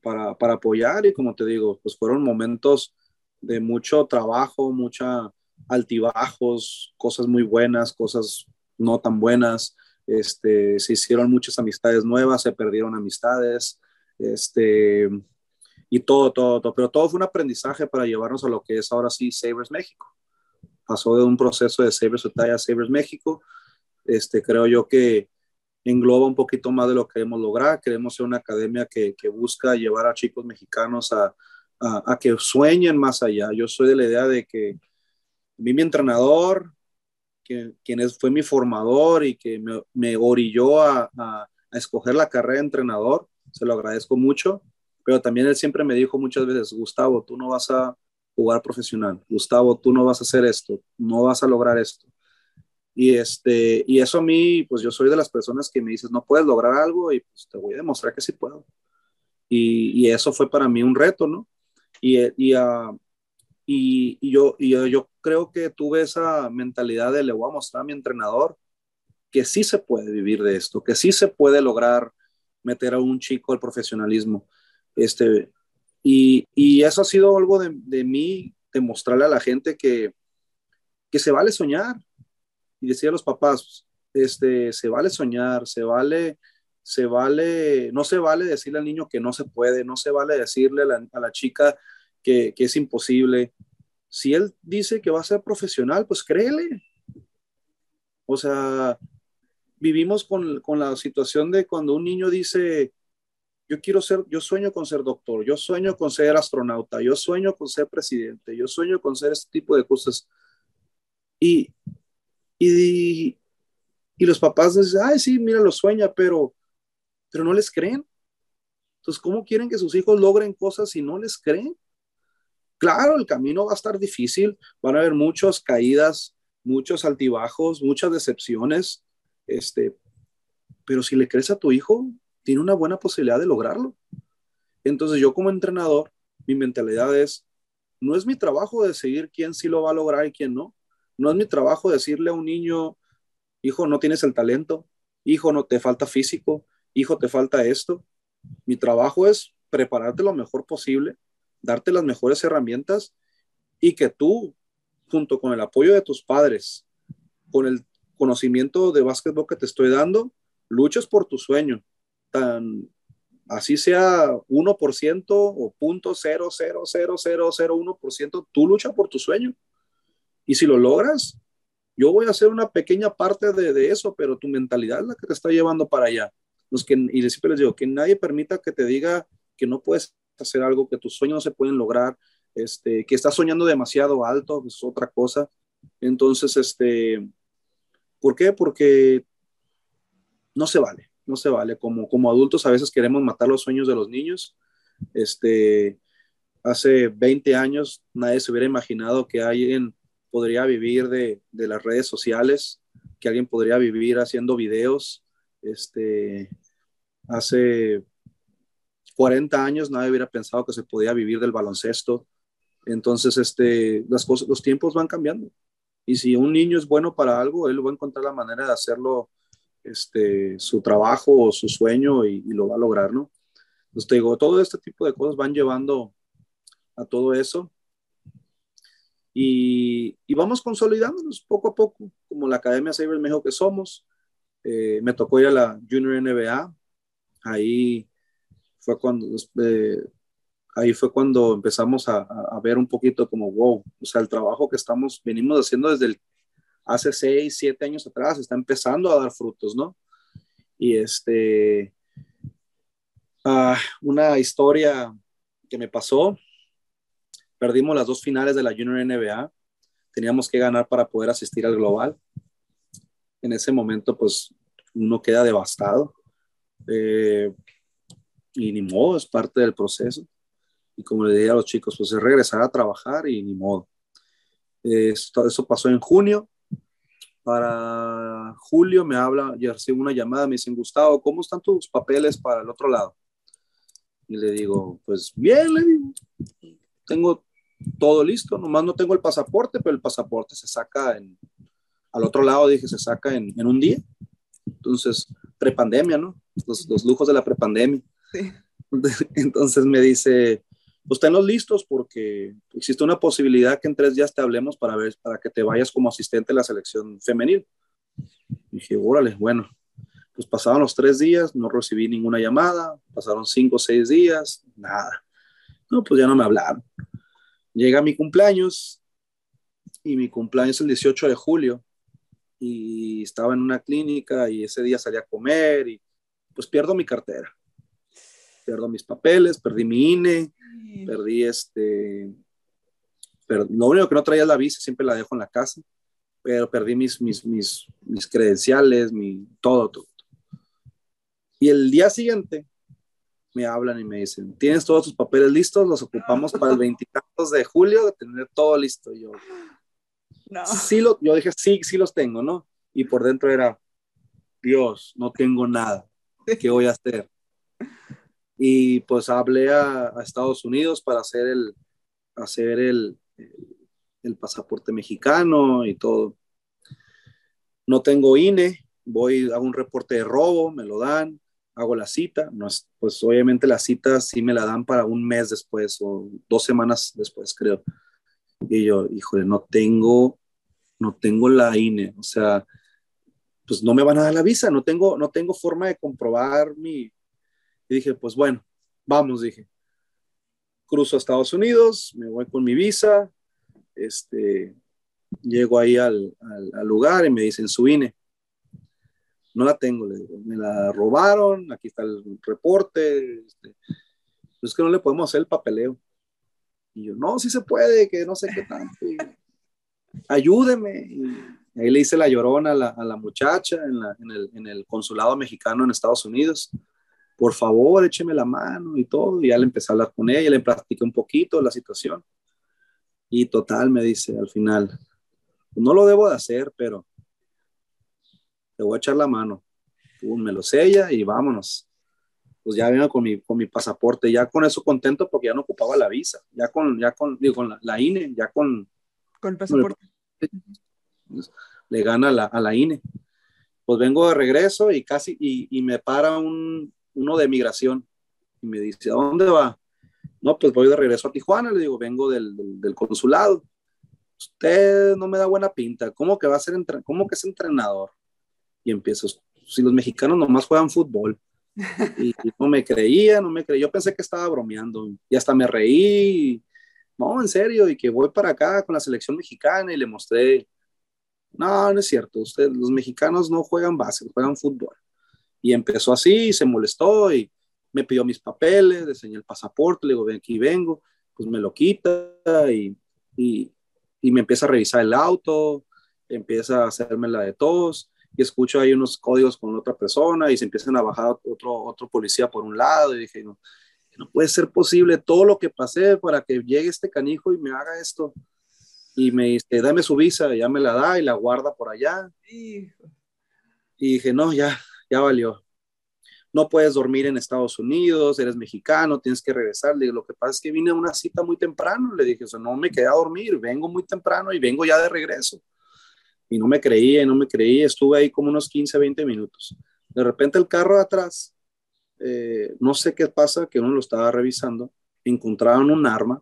para, para apoyar y como te digo, pues fueron momentos de mucho trabajo, mucha altibajos, cosas muy buenas, cosas no tan buenas, este, se hicieron muchas amistades nuevas, se perdieron amistades, este, y todo, todo, todo, pero todo fue un aprendizaje para llevarnos a lo que es ahora sí Sabres México. Pasó de un proceso de Sabres Utah a Sabres México. Este, creo yo que engloba un poquito más de lo que queremos lograr. Queremos ser una academia que, que busca llevar a chicos mexicanos a, a, a, que sueñen más allá. Yo soy de la idea de que mi entrenador, quien, fue mi formador y que me, me orilló a, a, escoger la carrera de entrenador, se lo agradezco mucho, pero también él siempre me dijo muchas veces, Gustavo, tú no vas a jugar profesional, Gustavo, tú no vas a hacer esto, no vas a lograr esto. Y, este, y eso a mí, pues yo soy de las personas que me dices, no puedes lograr algo y pues te voy a demostrar que sí puedo. Y, y eso fue para mí un reto, ¿no? Y, y, uh, y, yo, y yo, creo que tuve esa mentalidad de le voy a mostrar a mi entrenador que sí se puede vivir de esto, que sí se puede lograr meter a un chico al profesionalismo. Este, y, y eso ha sido algo de, de mí, de mostrarle a la gente que, que se vale soñar. Y decía a los papás, este, se vale soñar, se vale, se vale, no se vale decirle al niño que no se puede, no se vale decirle a la, a la chica que, es imposible. Si él dice que va a ser profesional, pues créele. O sea, vivimos con, la situación de cuando un niño dice, yo quiero ser, yo sueño con ser doctor, yo sueño con ser astronauta, yo sueño con ser presidente, yo sueño con ser este tipo de cosas. Y, y, y los papás dicen, ay, sí, mira, lo sueña, pero, pero no les creen. Entonces, ¿cómo quieren que sus hijos logren cosas si no les creen? Claro, el camino va a estar difícil, van a haber muchas caídas, muchos altibajos, muchas decepciones, este, pero si le crees a tu hijo, tiene una buena posibilidad de lograrlo. Entonces yo como entrenador, mi mentalidad es, no es mi trabajo decidir quién sí lo va a lograr y quién no. No es mi trabajo decirle a un niño, hijo, no tienes el talento, hijo, no te falta físico, hijo, te falta esto. Mi trabajo es prepararte lo mejor posible, darte las mejores herramientas y que tú, junto con el apoyo de tus padres, con el conocimiento de básquetbol que te estoy dando, luches por tu sueño, tan así sea 1% o 0.00001%, tú lucha por tu sueño. Y si lo logras, yo voy a hacer una pequeña parte de, eso, pero tu mentalidad es la que te está llevando para allá. Los que, y siempre les digo, que nadie permita que te diga que no puedes hacer algo, que tus sueños no se pueden lograr, este, que estás soñando demasiado alto, es otra cosa. Entonces, este, ¿por qué? Porque no se vale, no se vale. Como, como adultos a veces queremos matar los sueños de los niños. Este, hace 20 años nadie se hubiera imaginado que alguien podría vivir de, de las redes sociales, que alguien podría vivir haciendo videos. Este, hace 40 años nadie hubiera pensado que se podía vivir del baloncesto. Entonces, este, las cosas, los tiempos van cambiando. Y si un niño es bueno para algo, él va a encontrar la manera de hacerlo este, su trabajo o su sueño y, lo va a lograr, ¿no? Entonces te digo, todo este tipo de cosas van llevando a todo eso. Y, y vamos consolidándonos poco a poco, como la Academia Saber México que somos. Eh, me tocó ir a la Junior NBA. Ahí fue cuando, eh, ahí fue cuando empezamos a, ver un poquito como, wow, o sea, el trabajo que estamos, venimos haciendo desde hace seis, siete años atrás, está empezando a dar frutos, ¿no? Y este, ah, una historia que me pasó, perdimos las dos finales de la Junior NBA, teníamos que ganar para poder asistir al global. En ese momento, pues, uno queda devastado. Eh, y ni modo, es parte del proceso. Y como le dije a los chicos, pues es regresar a trabajar y ni modo. eso pasó en junio para julio me habla, ya recibo una llamada, me dicen, Gustavo, ¿cómo están tus papeles para el otro lado? Y le digo, pues bien, le digo, tengo todo listo, nomás no tengo el pasaporte, pero el pasaporte se saca en, al otro lado, dije, se saca en, en un día. Entonces, prepandemia, ¿no? Los, los lujos de la prepandemia. Entonces me dice, pues listos porque existe una posibilidad que en tres días te hablemos para ver, para que te vayas como asistente de la selección femenil. dije, órale, bueno, pues pasaron los tres días, no recibí ninguna llamada, pasaron cinco o seis días, nada. No, pues ya no me hablaron. Llega mi cumpleaños y mi cumpleaños es el 18 de julio y estaba en una clínica y ese día salí a comer y pues pierdo mi cartera. Pierdo mis papeles, perdí mi INE, Perdí este, pero lo único que no traía es la visa, siempre la dejo en la casa, pero perdí mis, mis, mis, mis credenciales, mi, todo, todo. Y el día siguiente me hablan y me dicen, ¿tienes todos tus papeles listos? Los ocupamos para el 24 de julio de tener todo listo. Y yo, no. sí lo, yo dije, sí, sí los tengo, ¿no? Y por dentro era, Dios, no tengo nada. ¿Qué voy a hacer? Y pues hablé a, Estados Unidos para hacer el, hacer el, el, pasaporte mexicano y todo. No tengo INE, voy a un reporte de robo, me lo dan, hago la cita, no es, pues obviamente la cita sí me la dan para un mes después o dos semanas después, creo. Y yo, híjole, no tengo, no tengo la INE, o sea, pues no me van a dar la visa, no tengo, no tengo forma de comprobar mi, y dije, pues bueno, vamos, dije. Cruzo a Estados Unidos, me voy con mi visa, este, llego ahí al, lugar y me dicen su INE. no la tengo, me la robaron, aquí está el reporte, este, es que no le podemos hacer el papeleo. Y yo, no, sí se puede, que no sé qué tanto. ayúdeme. Y ahí le hice la llorona a la, a la muchacha en, el, en, el, consulado mexicano en Estados Unidos. Por favor, écheme la mano y todo. Y ya le empecé a hablar con ella, le platiqué un poquito la situación. Y total, me dice al final, no lo debo de hacer, pero te voy a echar la mano. me lo sella y vámonos pues ya vengo con mi, con mi pasaporte, ya con eso contento porque ya no ocupaba la visa, ya con, ya con, digo, con la, INE, ya con... Con el pasaporte. Le gana la, a la INE. Pues vengo de regreso y casi, y, y me para un, uno de migración y me dice, ¿a dónde va? No, pues voy de regreso a Tijuana, le digo, vengo del, del, del consulado. Usted no me da buena pinta, ¿cómo que va a ser, cómo que es entrenador? Y empiezo, si los mexicanos nomás juegan fútbol, y, no me creía, no me creía. Yo pensé que estaba bromeando y hasta me reí. No, en serio, y que voy para acá con la selección mexicana y le mostré. No, no es cierto. Usted, los mexicanos no juegan básquet, juegan fútbol. Y empezó así, se molestó y me pidió mis papeles, le enseñé el pasaporte, le digo, ven aquí vengo, pues me lo quita y, y, y me empieza a revisar el auto, empieza a hacerme la de tos y escucho ahí unos códigos con otra persona y se empiezan a bajar otro, otro policía por un lado y dije, no, no puede ser posible todo lo que pasé para que llegue este canijo y me haga esto. Y me dice, dame su visa, ya me la da y la guarda por allá. Y dije, no, ya, ya valió. No puedes dormir en Estados Unidos, eres mexicano, tienes que regresar. Le lo que pasa es que vine a una cita muy temprano. Le dije, o sea, no me quedé a dormir, vengo muy temprano y vengo ya de regreso y no me creía no me creía. Estuve ahí como unos 15, 20 minutos. De repente el carro atrás, eh, no sé qué pasa, que uno lo estaba revisando, encontraron un arma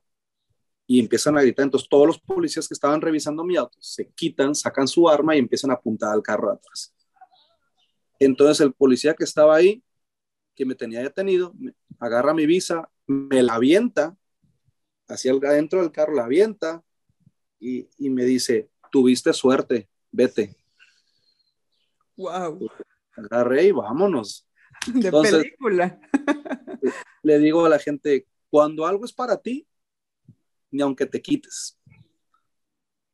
y empiezan a gritar. Entonces todos los policías que estaban revisando mi auto se quitan, sacan su arma y empiezan a apuntar al carro atrás. Entonces el policía que estaba ahí, que me tenía detenido, agarra mi visa, me la avienta hacia adentro del carro, la avienta y, y me dice, tuviste suerte, vete. Wow. Agarré y vámonos. De película. le digo a la gente, cuando algo es para ti, ni aunque te quites.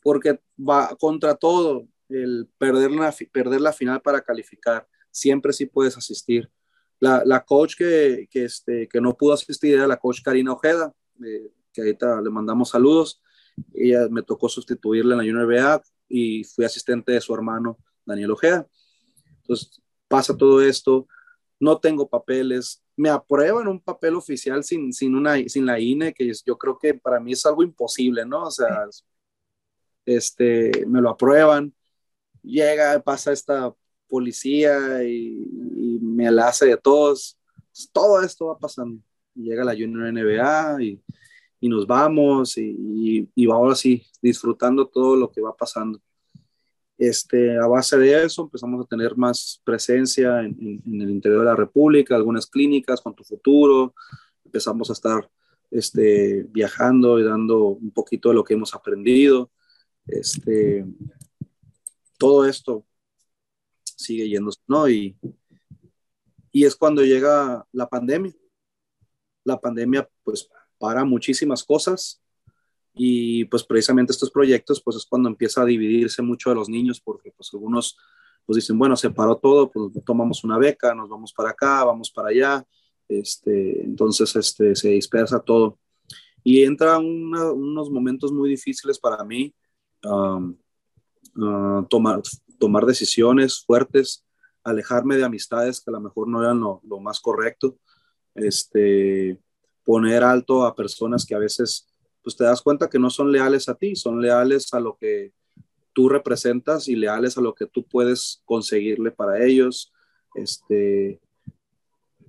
Porque va contra todo el perder la, perder la final para calificar. Siempre sí puedes asistir. La, la coach que, que, este, que no pudo asistir era la coach Karina Ojeda, eh, que ahorita le mandamos saludos. Ella me tocó sustituirla en la NBA y fui asistente de su hermano Daniel Ojeda. Entonces pasa todo esto, no tengo papeles, me aprueban un papel oficial sin, sin, una, sin la INE, que yo creo que para mí es algo imposible, ¿no? O sea, este, me lo aprueban, llega, pasa esta policía y, me la hace de todos. todo esto va pasando. Llega la Junior NBA y y nos vamos y, y, ahora sí, disfrutando todo lo que va pasando. Este, a base de eso empezamos a tener más presencia en, en, el interior de la República, algunas clínicas con tu futuro, empezamos a estar este, viajando y dando un poquito de lo que hemos aprendido. Este, todo esto sigue yéndose, ¿no? Y, y es cuando llega la pandemia. La pandemia, pues, para muchísimas cosas y pues precisamente estos proyectos pues es cuando empieza a dividirse mucho de los niños porque pues algunos pues dicen, bueno, se paró todo, pues tomamos una beca, nos vamos para acá, vamos para allá, este, entonces este, se dispersa todo. Y entra unos momentos muy difíciles para mí, um, uh, tomar, tomar decisiones fuertes, alejarme de amistades que a lo mejor no eran lo, más correcto, este, poner alto a personas que a veces pues te das cuenta que no son leales a ti, son leales a lo que tú representas y leales a lo que tú puedes conseguirle para ellos. Este,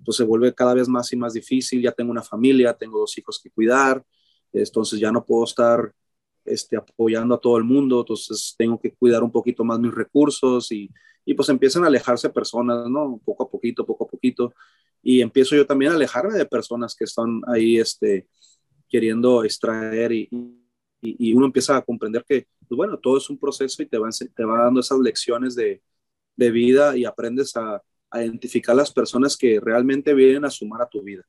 pues se vuelve cada vez más y más difícil. Ya tengo una familia, tengo dos hijos que cuidar, entonces ya no puedo estar este, apoyando a todo el mundo, entonces tengo que cuidar un poquito más mis recursos y, y pues empiezan a alejarse personas, ¿no? Poco a poquito, poco a poquito y empiezo yo también a alejarme de personas que están ahí este, queriendo extraer y, y, uno empieza a comprender que, pues bueno, todo es un proceso y te va, te va dando esas lecciones de, de vida y aprendes a, a identificar las personas que realmente vienen a sumar a tu vida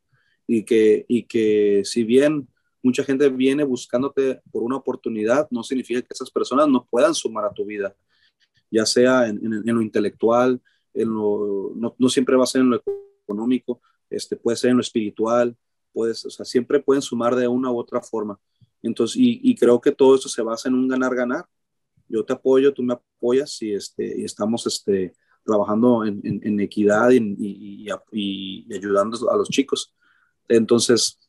y que, y que si bien mucha gente viene buscándote por una oportunidad, no significa que esas personas no puedan sumar a tu vida, ya sea en, lo intelectual, en lo, no, siempre va a ser en lo económico, este, puede ser en lo espiritual, puedes, o sea, siempre pueden sumar de una u otra forma. Entonces, y, creo que todo esto se basa en un ganar-ganar. Yo te apoyo, tú me apoyas y, este, y estamos este, trabajando en, equidad y, ayudando a los chicos. Entonces,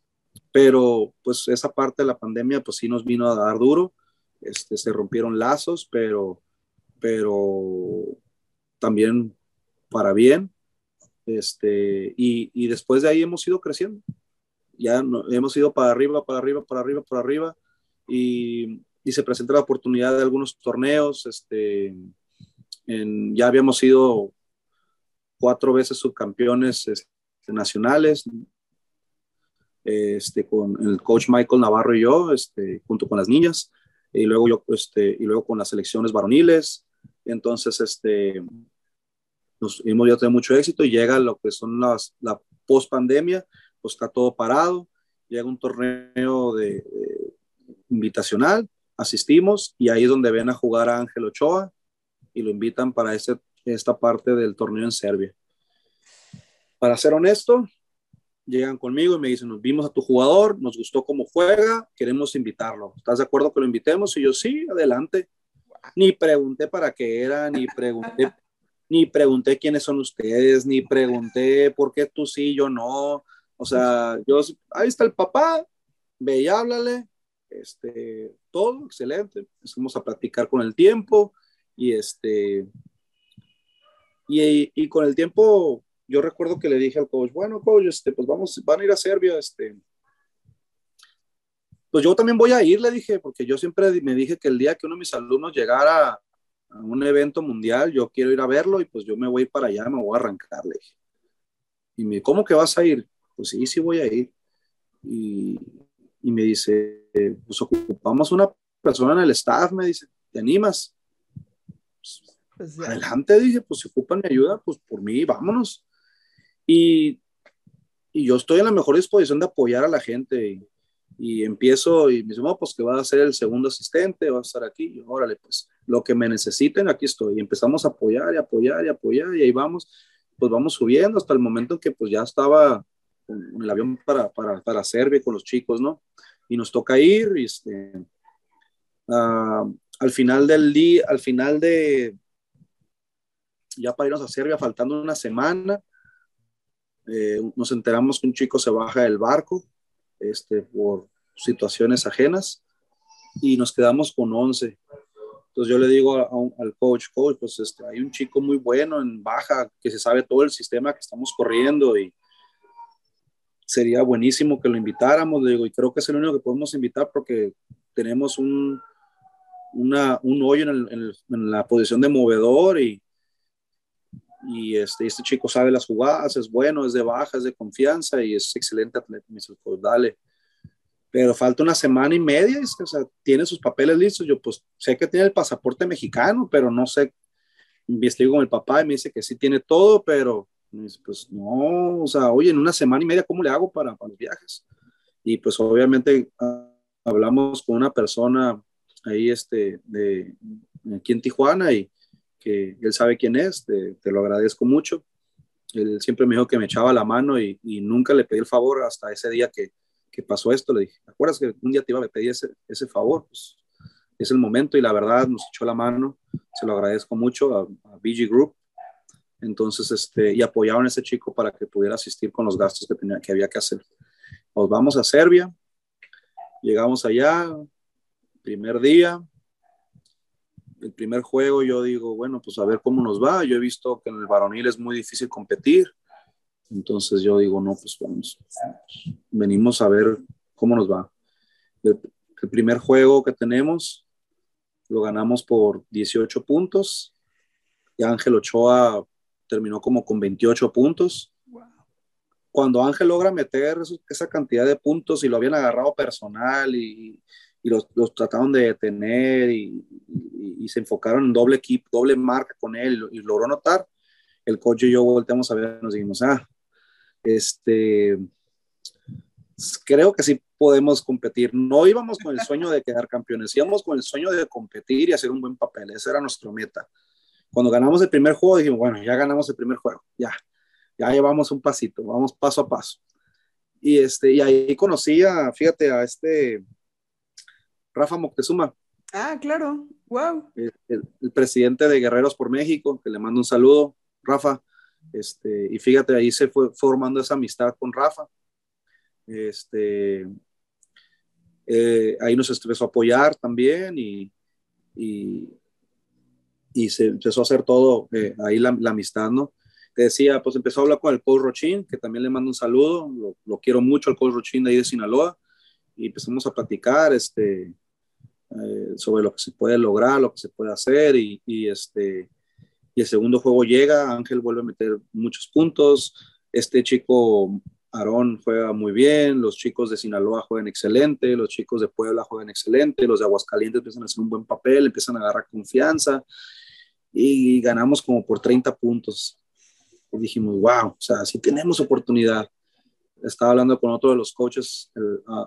pero pues esa parte de la pandemia pues sí nos vino a dar duro, este, se rompieron lazos, pero, pero también para bien, este, y, y después de ahí hemos ido creciendo, ya no, hemos ido para arriba, para arriba, para arriba, para arriba, y, y se presenta la oportunidad de algunos torneos, este, ya habíamos sido cuatro veces subcampeones este, nacionales, este, con el coach Michael Navarro y yo, este, junto con las niñas, y luego yo, este, y luego con las selecciones varoniles. Entonces, este, nos hemos ya tenido mucho éxito y llega lo que son las, la post pandemia, pues está todo parado, llega un torneo de, de, invitacional, asistimos y ahí es donde ven a jugar a Ángel Ochoa, y lo invitan para esta parte del torneo en Serbia. Para ser honesto, llegan conmigo y me dicen, nos vimos a tu jugador, nos gustó cómo juega, queremos invitarlo. ¿Estás de acuerdo que lo invitemos? Y yo, sí, adelante. Ni pregunté para qué era, ni pregunté, ni pregunté quiénes son ustedes, ni pregunté por qué tú sí, yo no. O sea, yo, ahí está el papá, ve y háblale, este, todo excelente. Empezamos a practicar con el tiempo, y este, y, y, con el tiempo, yo recuerdo que le dije al coach, bueno, coach, este, pues vamos, van a ir a Serbia, este, pues yo también voy a ir, le dije, porque yo siempre me dije que el día que uno de mis alumnos llegara a un evento mundial, yo quiero ir a verlo y pues yo me voy para allá, me voy a arrancar, le dije. Y me ¿cómo que vas a ir? Pues sí, sí voy a ir. Y, y me dice, pues ocupamos una persona en el staff, me dice, ¿te animas? Pues adelante, dije, pues si ocupan mi ayuda, pues por mí, vámonos. Y, y yo estoy en la mejor disposición de apoyar a la gente y, y empiezo y me dice, no, pues que va a ser el segundo asistente, va a estar aquí. Y órale, pues lo que me necesiten, aquí estoy. Y empezamos a apoyar y apoyar y apoyar y ahí vamos, pues vamos subiendo hasta el momento en que pues ya estaba en el avión para, para, para Serbia con los chicos, ¿no? Y nos toca ir, y este, uh, al final del día, al final de, ya para irnos a Serbia, faltando una semana, eh, nos enteramos que un chico se baja del barco este, por situaciones ajenas y nos quedamos con 11. Entonces yo le digo al coach, coach, pues este, hay un chico muy bueno en baja que se sabe todo el sistema que estamos corriendo y sería buenísimo que lo invitáramos, le digo, y creo que es el único que podemos invitar porque tenemos un, una, un hoyo en, en, la posición de movedor y, y este, este chico sabe las jugadas, es bueno, es de baja, es de confianza y es excelente atleta. Me dice, pues dale. Pero falta una semana y media, y, o sea, tiene sus papeles listos. Yo pues sé que tiene el pasaporte mexicano, pero no sé. Investigo con el papá y me dice que sí tiene todo, pero dice, pues no, o sea, oye, en una semana y media, ¿cómo le hago para, para los viajes? Y pues obviamente uh, hablamos con una persona ahí este, de, aquí en Tijuana y que él sabe quién es, te, te, lo agradezco mucho. Él siempre me dijo que me echaba la mano y, y nunca le pedí el favor hasta ese día que, que, pasó esto. Le dije, ¿te acuerdas que un día te iba a pedir ese, ese favor? Pues es el momento y la verdad nos echó la mano. Se lo agradezco mucho a, a BG Group. Entonces, este, y apoyaron a ese chico para que pudiera asistir con los gastos que, tenía, que había que hacer. Nos vamos a Serbia, llegamos allá, primer día, el primer juego, yo digo, bueno, pues a ver cómo nos va. Yo he visto que en el varonil es muy difícil competir. Entonces yo digo, no, pues vamos, venimos a ver cómo nos va. El, primer juego que tenemos lo ganamos por 18 puntos. Y Ángel Ochoa terminó como con 28 puntos. Cuando Ángel logra meter esa cantidad de puntos y lo habían agarrado personal y, y los, los trataron de detener y, y, se enfocaron en doble equipo, doble marca con él y, logró notar. El coach y yo volteamos a ver, nos dijimos, ah, este, creo que sí podemos competir. No íbamos con el sueño de quedar campeones, íbamos con el sueño de competir y hacer un buen papel. Esa era nuestra meta. Cuando ganamos el primer juego, dijimos, bueno, ya ganamos el primer juego, ya, ya llevamos un pasito, vamos paso a paso. Y, este, y ahí conocí a, fíjate, a este Rafa Moctezuma. Ah, claro, wow. El, presidente de Guerreros por México, que le mando un saludo, Rafa. Este, y fíjate, ahí se fue formando esa amistad con Rafa. Este, eh, ahí nos empezó a apoyar también y, y, y se empezó a hacer todo eh, ahí la, amistad, ¿no? Te decía, pues empezó a hablar con el coach Rochín, que también le mando un saludo, lo, quiero mucho al coach Rochín de ahí de Sinaloa, y empezamos a platicar este, eh, sobre lo que se puede lograr, lo que se puede hacer, y, este, y el segundo juego llega, Ángel vuelve a meter muchos puntos, este chico Aarón juega muy bien, los chicos de Sinaloa juegan excelente, los chicos de Puebla juegan excelente, los de Aguascalientes empiezan a hacer un buen papel, empiezan a agarrar confianza y ganamos como por 30 puntos. Y dijimos, wow, o sea, sí tenemos oportunidad. Estaba hablando con otro de los coaches,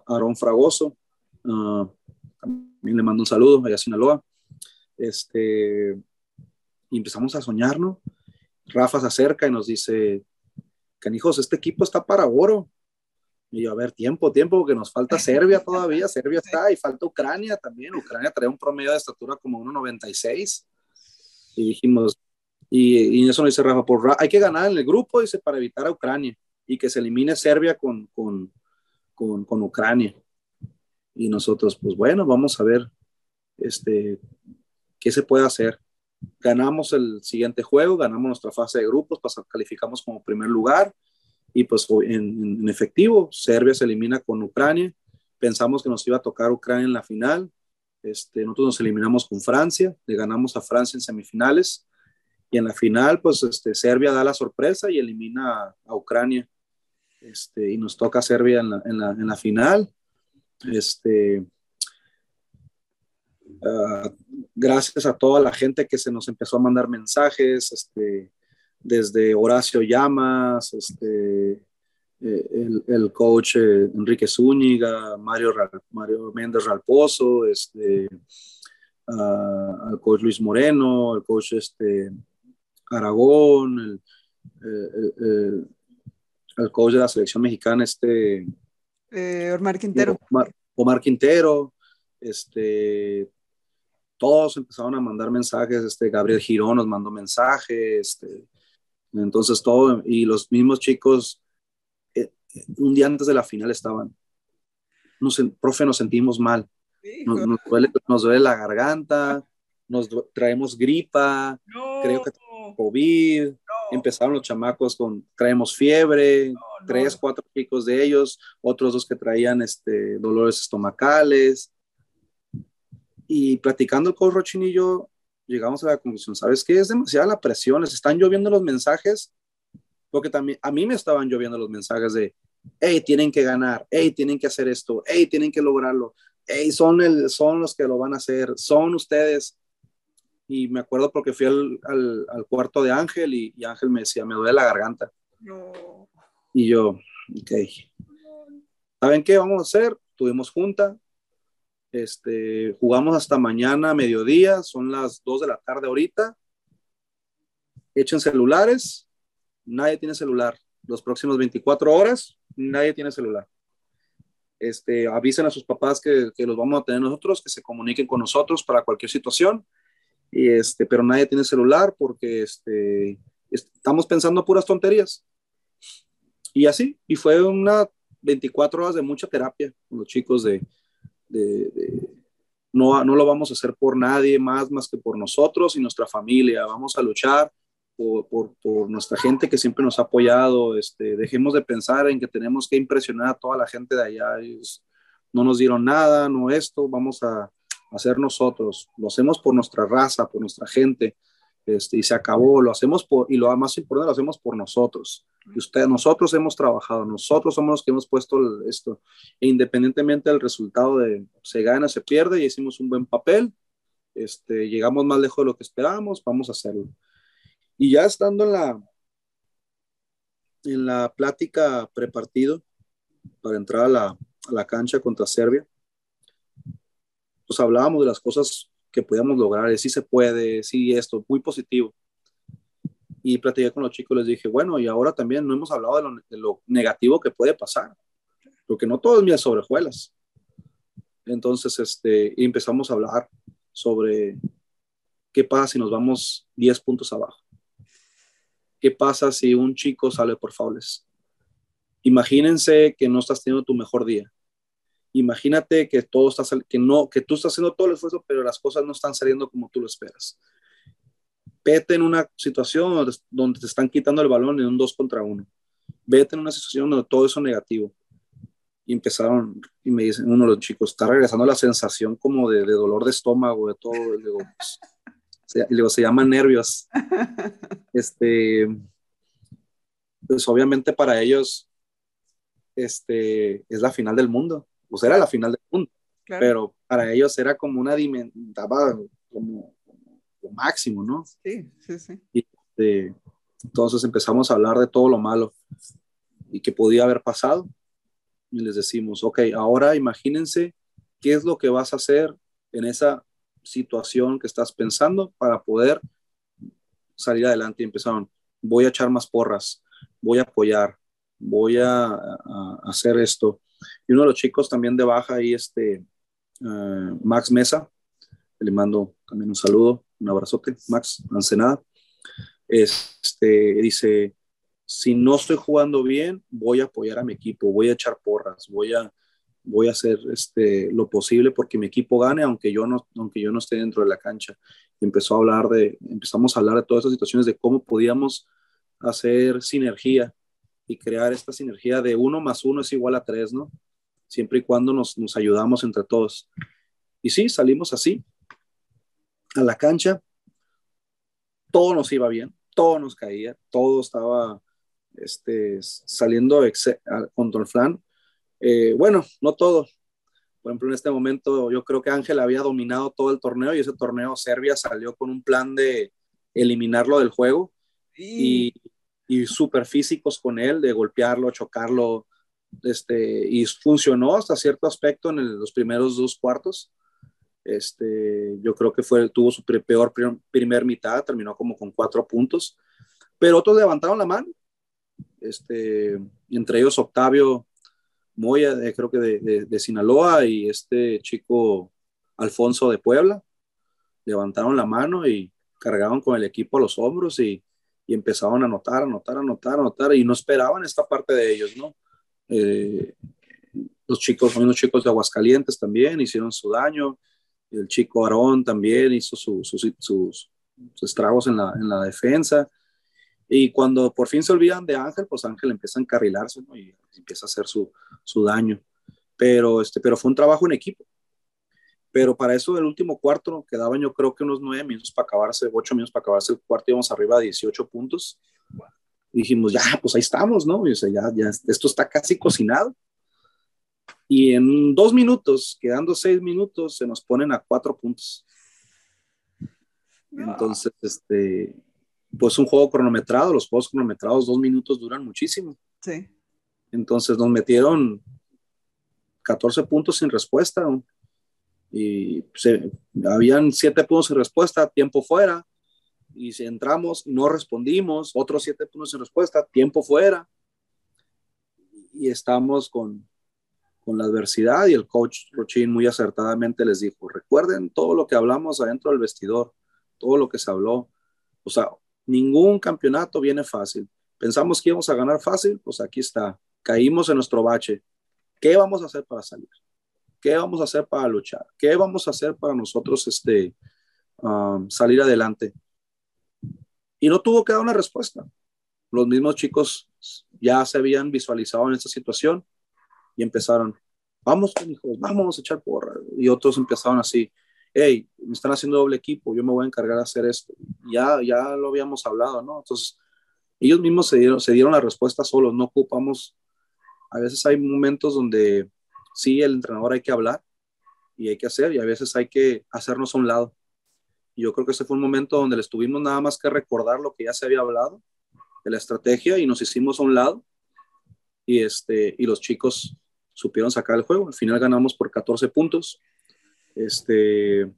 Aarón Fragoso, uh, también le mando un saludo allá Sinaloa. Este, y empezamos a soñar, ¿no? Rafa se acerca y nos dice, canijos, este equipo está para oro. Y yo, a ver, tiempo, tiempo, porque nos falta Serbia todavía, Serbia está, y falta Ucrania también. Ucrania trae un promedio de estatura como 1,96. Y dijimos, y, y, eso nos dice Rafa, por, hay que ganar en el grupo, dice, para evitar a Ucrania y que se elimine Serbia con, con, con Ucrania. Y nosotros, pues bueno, vamos a ver este, qué se puede hacer. Ganamos el siguiente juego, ganamos nuestra fase de grupos, calificamos como primer lugar y pues en, efectivo, Serbia se elimina con Ucrania, pensamos que nos iba a tocar Ucrania en la final, este, nosotros nos eliminamos con Francia, le ganamos a Francia en semifinales y en la final pues este, Serbia da la sorpresa y elimina a, Ucrania. Este, y nos toca Serbia en la, en la, en la final. Este, uh, gracias a toda la gente que se nos empezó a mandar mensajes, este, desde Horacio Llamas, este, eh, el, coach eh, Enrique Zúñiga, Mario, Mario Méndez Ralpozo, este, el coach Luis Moreno, el coach este, Aragón, el, el, el, coach de la selección mexicana, este, eh, Omar Quintero. Omar, Omar Quintero, este, todos empezaron a mandar mensajes, este, Gabriel Girón nos mandó mensajes, este, entonces todo, y los mismos chicos, eh, un día antes de la final estaban, nos, profe, nos sentimos mal, nos, nos, duele, la garganta, nos traemos gripa, creo que COVID, empezaron los chamacos con, traemos fiebre, tres, cuatro chicos de ellos, otros dos que traían este, dolores estomacales, y platicando el coach Rochin y yo, llegamos a la conclusión, ¿sabes qué? Es demasiada la presión, les están lloviendo los mensajes, porque también a mí me estaban lloviendo los mensajes de, hey, tienen que ganar, hey, tienen que hacer esto, hey, tienen que lograrlo, hey, son, el, son los que lo van a hacer, son ustedes. Y me acuerdo porque fui al, al, cuarto de Ángel y, y, Ángel me decía, me duele la garganta. No. Y yo, ok. ¿Saben qué vamos a hacer? Tuvimos junta, este, jugamos hasta mañana, mediodía, son las 2 de la tarde ahorita. Echen celulares, nadie tiene celular. Los próximos 24 horas, nadie tiene celular. Este, avisen a sus papás que, que, los vamos a tener nosotros, que se comuniquen con nosotros para cualquier situación. Y este, pero nadie tiene celular porque este, estamos pensando puras tonterías. Y así, y fue una 24 horas de mucha terapia con los chicos de, no, no lo vamos a hacer por nadie más más que por nosotros y nuestra familia. Vamos a luchar por, por, nuestra gente que siempre nos ha apoyado. Este, dejemos de pensar en que tenemos que impresionar a toda la gente de allá. No nos dieron nada, no esto, vamos a hacer nosotros. Lo hacemos por nuestra raza, por nuestra gente. Este, y se acabó, lo hacemos por, y lo más importante, lo hacemos por nosotros. Y usted, nosotros hemos trabajado, nosotros somos los que hemos puesto esto, e independientemente del resultado de se gana, se pierde, y hicimos un buen papel, este, llegamos más lejos de lo que esperábamos, vamos a hacerlo. Y ya estando en la, en la plática prepartido para entrar a la, a la cancha contra Serbia, pues hablábamos de las cosas que podíamos lograr, si se puede, si esto, muy positivo. Y platiqué con los chicos, les dije, bueno, y ahora también no hemos hablado de lo, negativo que puede pasar, porque no todo es sobre Entonces, este, empezamos a hablar sobre qué pasa si nos vamos 10 puntos abajo. ¿Qué pasa si un chico sale por faules? Imagínense que no estás teniendo tu mejor día imagínate que todo está que no que tú estás haciendo todo el esfuerzo pero las cosas no están saliendo como tú lo esperas. Vete en una situación donde te están quitando el balón en un 2 contra 1 vete en una situación donde todo eso es negativo. Y empezaron y me dicen uno de los chicos está regresando la sensación como de, dolor de estómago de todo y digo, pues, se, se llaman nervios este pues obviamente para ellos este es la final del mundo pues era la final del mundo. Pero para ellos era como una dimensión, como, lo máximo, ¿no? Sí, sí, sí. Y este, entonces empezamos a hablar de todo lo malo y que podía haber pasado. Y les decimos, ok, ahora imagínense qué es lo que vas a hacer en esa situación que estás pensando para poder salir adelante. Y empezaron, voy a echar más porras, voy a apoyar, voy a hacer esto, y uno de los chicos también de baja ahí, este, eh, Max Mesa, le mando también un saludo, un abrazote, Max Ancenada, este, dice, si no estoy jugando bien, voy a apoyar a mi equipo, voy a echar porras, voy a, voy a hacer este, lo posible porque mi equipo gane, aunque yo, no, aunque yo no esté dentro de la cancha. Y empezó a hablar de, empezamos a hablar de todas esas situaciones, de cómo podíamos hacer sinergia y crear esta sinergia de uno más uno es igual a tres, ¿no? Siempre y cuando nos, nos ayudamos entre todos. Y sí, salimos así a la cancha, todo nos iba bien, todo nos caía, todo estaba este, saliendo contra el flan. Eh, bueno, no todo. Por ejemplo, en este momento yo creo que Ángel había dominado todo el torneo y ese torneo Serbia salió con un plan de eliminarlo del juego. Y, y súper físicos con él, de golpearlo, chocarlo, este, y funcionó hasta cierto aspecto en los primeros dos cuartos. Este, yo creo que fue, tuvo su peor primer mitad, terminó como con cuatro puntos, pero otros levantaron la mano, este, entre ellos Octavio Moya, creo que de, de, Sinaloa, y este chico Alfonso de Puebla, levantaron la mano y cargaron con el equipo a los hombros y y empezaban a anotar, anotar, anotar, anotar, y no esperaban esta parte de ellos, ¿no? Eh, los chicos, unos chicos de Aguascalientes también hicieron su daño, el chico Aarón también hizo sus, estragos en la, en la, defensa, y cuando por fin se olvidan de Ángel, pues Ángel empieza a encarrilarse. Y empieza a hacer su daño, pero, este, pero fue un trabajo en equipo, pero para eso del último cuarto quedaban yo creo que unos nueve minutos para acabarse, ocho minutos para acabarse el cuarto, íbamos arriba de 18 puntos. dijimos, ya, pues ahí estamos, ¿no? Y, o sea, ya, ya, esto está casi cocinado. Y en dos minutos, quedando seis minutos, se nos ponen a cuatro puntos. Entonces, este, pues un juego cronometrado, los juegos cronometrados, dos minutos duran muchísimo. Sí. Entonces nos metieron 14 puntos sin respuesta y habían siete puntos sin respuesta, tiempo fuera, y si entramos, no respondimos, otros siete puntos sin respuesta, tiempo fuera, y estamos con, con la adversidad y el coach Rochin muy acertadamente les dijo, recuerden todo lo que hablamos adentro del vestidor, todo lo que se habló, o sea, ningún campeonato viene fácil. Pensamos que íbamos a ganar fácil, pues aquí está, caímos en nuestro bache. ¿Qué vamos a hacer para salir? ¿Qué vamos a hacer para luchar? ¿Qué vamos a hacer para nosotros este, um, salir adelante? Y no tuvo que dar una respuesta. Los mismos chicos ya se habían visualizado en esta situación y empezaron, vamos, hijos, vamos a echar porra. Y otros empezaron así. hey, me están haciendo doble equipo, yo me voy a encargar de hacer esto. Ya, ya lo habíamos hablado, ¿no? Entonces, ellos mismos se dieron, se dieron la respuesta solos, no ocupamos, a veces hay momentos donde sí, el entrenador hay que hablar y hay que hacer, y a veces hay que hacernos a un lado. Y yo creo que ese fue un momento donde les tuvimos nada más que recordar lo que ya se había hablado de la estrategia y nos hicimos a un lado y, este, y los chicos supieron sacar el juego. Al final ganamos por 14 puntos. Este,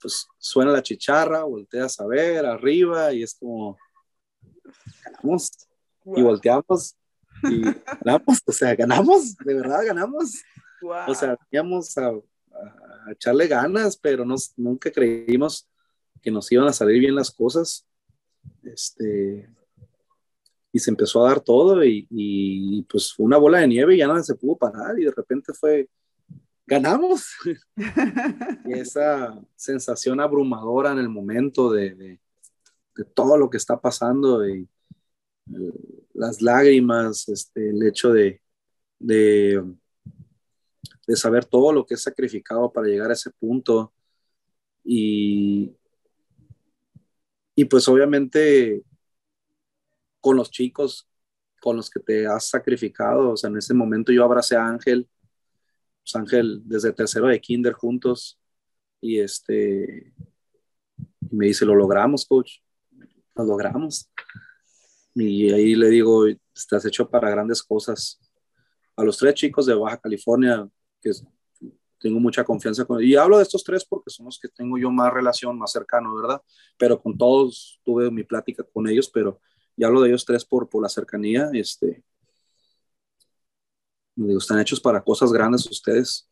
pues suena la chicharra, volteas a ver arriba y es como, ganamos y volteamos y ganamos, o sea, ganamos, de verdad ganamos. O sea, teníamos a, a, echarle ganas, pero nos, nunca creímos que nos iban a salir bien las cosas. Este, y se empezó a dar todo y, y, pues fue una bola de nieve y ya nada se pudo parar y de repente fue, ganamos. y esa sensación abrumadora en el momento de, de, todo lo que está pasando y eh, las lágrimas, este, el hecho de, de, saber todo lo que es sacrificado para llegar a ese punto y, y pues obviamente con los chicos con los que te has sacrificado. O sea, en ese momento yo abracé a Ángel, pues Ángel desde tercero de kinder juntos y este me dice, lo logramos, coach, lo logramos. Y ahí le digo, estás hecho para grandes cosas. A los tres chicos de Baja California, que tengo mucha confianza con y hablo de estos tres porque son los que tengo yo más relación, más cercano, ¿verdad? Pero con todos tuve mi plática con ellos, pero y hablo de ellos tres por, por la cercanía, este, digo, están hechos para cosas grandes ustedes.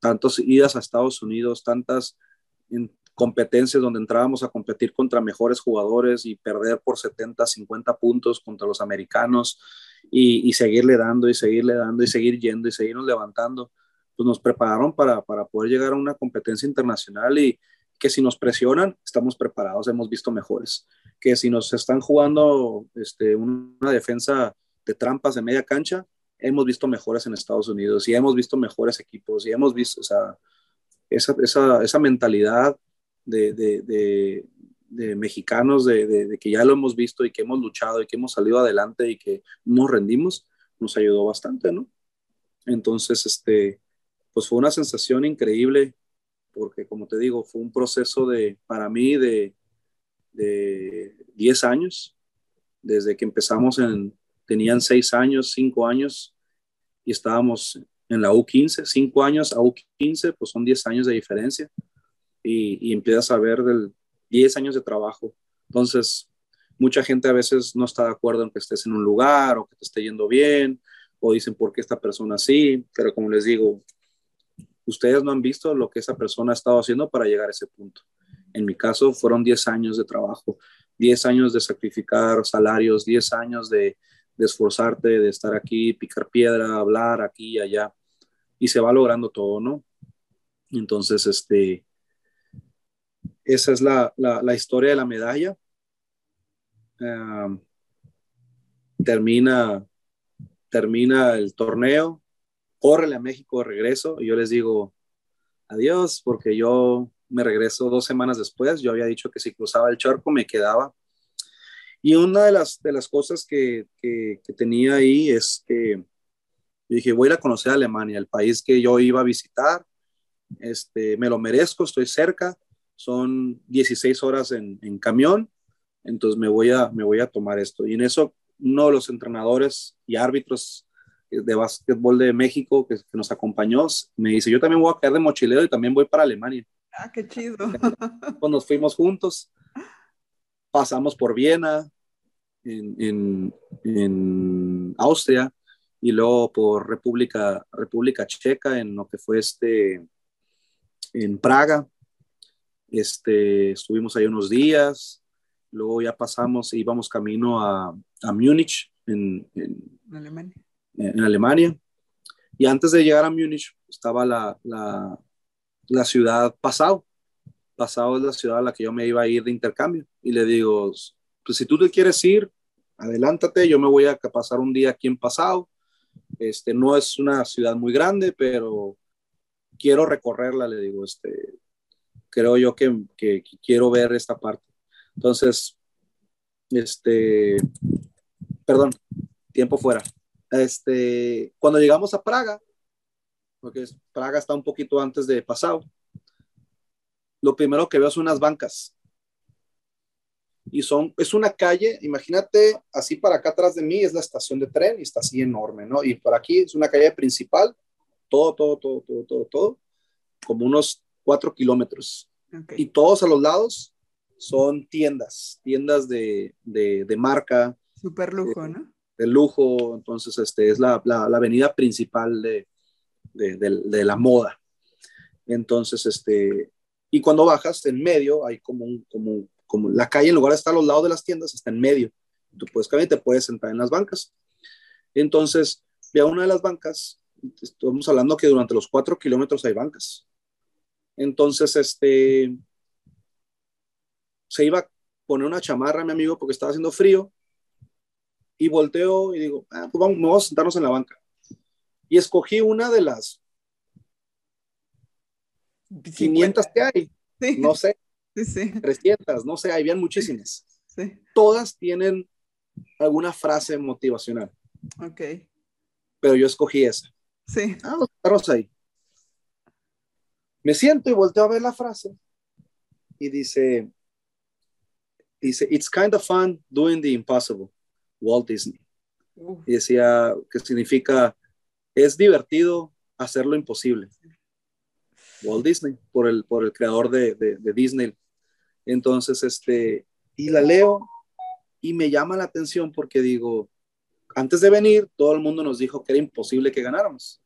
Tantas idas a Estados Unidos, tantas competencias donde entrábamos a competir contra mejores jugadores y perder por 70, 50 puntos contra los americanos y, seguirle dando y seguirle dando y seguir yendo y seguirnos levantando, pues nos prepararon para, para poder llegar a una competencia internacional y que si nos presionan, estamos preparados, hemos visto mejores. Que si nos están jugando este, una defensa de trampas de media cancha, hemos visto mejores en Estados Unidos y hemos visto mejores equipos y hemos visto esa, esa, esa mentalidad de, de, de, mexicanos de, que ya lo hemos visto y que hemos luchado y que hemos salido adelante y que nos rendimos, nos ayudó bastante, ¿no? Entonces, este, pues fue una sensación increíble porque, como te digo, fue un proceso de, para mí, de, de 10 años, desde que empezamos en, tenían 6 años, 5 años y estábamos en la U15, 5 años a U15, pues son 10 años de diferencia y, y empiezas a ver del 10 años de trabajo. Entonces, mucha gente a veces no está de acuerdo en que estés en un lugar o que te esté yendo bien o dicen por qué esta persona sí, pero como les digo, ustedes no han visto lo que esa persona ha estado haciendo para llegar a ese punto. En mi caso fueron 10 años de trabajo, 10 años de sacrificar salarios, 10 años de, esforzarte, de estar aquí, picar piedra, hablar aquí y allá, y se va logrando todo, ¿no? Entonces, este, esa es la, historia de la medalla. termina, termina el torneo, córrele a México de regreso, y yo les digo adiós, porque yo me regreso dos semanas después. Yo había dicho que si cruzaba el charco me quedaba. Y una de las, de las cosas que, que, tenía ahí es que dije, voy a ir a conocer Alemania, el país que yo iba a visitar. Este, me lo merezco, estoy cerca. Son 16 horas en, en camión. Entonces me voy, a, me voy a tomar esto. Y en eso uno de los entrenadores y árbitros de básquetbol de México que, que, nos acompañó, me dice, yo también voy a quedar de mochilero y también voy para Alemania. Ah, qué chido. Pues nos fuimos juntos, pasamos por Viena, en, en, Austria, y luego por República, República Checa, en lo que fue este, en Praga. Este, estuvimos ahí unos días, luego ya pasamos, íbamos camino a, a Múnich, en, en, Alemania. en, Alemania. Y antes de llegar a Múnich estaba la, la, la ciudad pasado. Pasado es la ciudad a la que yo me iba a ir de intercambio. Y le digo, pues si tú te quieres ir, adelántate, yo me voy a pasar un día aquí en pasado. Este, no es una ciudad muy grande, pero quiero recorrerla, le digo, este, creo yo que, que, quiero ver esta parte. Entonces, este, perdón, tiempo fuera. Este, cuando llegamos a Praga, porque Praga está un poquito antes de Pasado, lo primero que veo son unas bancas. Y son, es una calle, imagínate, así para acá atrás de mí es la estación de tren y está así enorme, ¿no? Y por aquí es una calle principal, todo, todo, todo, todo, todo, todo, como unos cuatro kilómetros. Y todos a los lados son tiendas, tiendas de, de, de marca. Super lujo, ¿no? De lujo, entonces este es la, la, la avenida principal de, de, de, la moda. Entonces, este, y cuando bajas en medio hay como un, como, como la calle en lugar de estar a los lados de las tiendas, está en medio. Tú puedes caminar te puedes sentar en las bancas. Entonces, ve a una de las bancas, estamos hablando que durante los cuatro kilómetros hay bancas. Entonces, este, se iba a poner una chamarra, mi amigo, porque estaba haciendo frío. Y volteo y digo, ah, pues vamos, vamos a sentarnos en la banca. Y escogí una de las 500 que hay. No sé. 300, no sé, habían muchísimas. Todas tienen alguna frase motivacional. Ok. Pero yo escogí esa. Sí. Ah, vamos ahí. Me siento y volteo a ver la frase y dice, dice, it's kind of fun doing the impossible, Walt Disney. Y decía que significa, es divertido hacer lo imposible. Walt Disney, por el, por el creador de, de, Disney. Entonces, este, y la leo y me llama la atención porque digo, antes de venir, todo el mundo nos dijo que era imposible que ganáramos.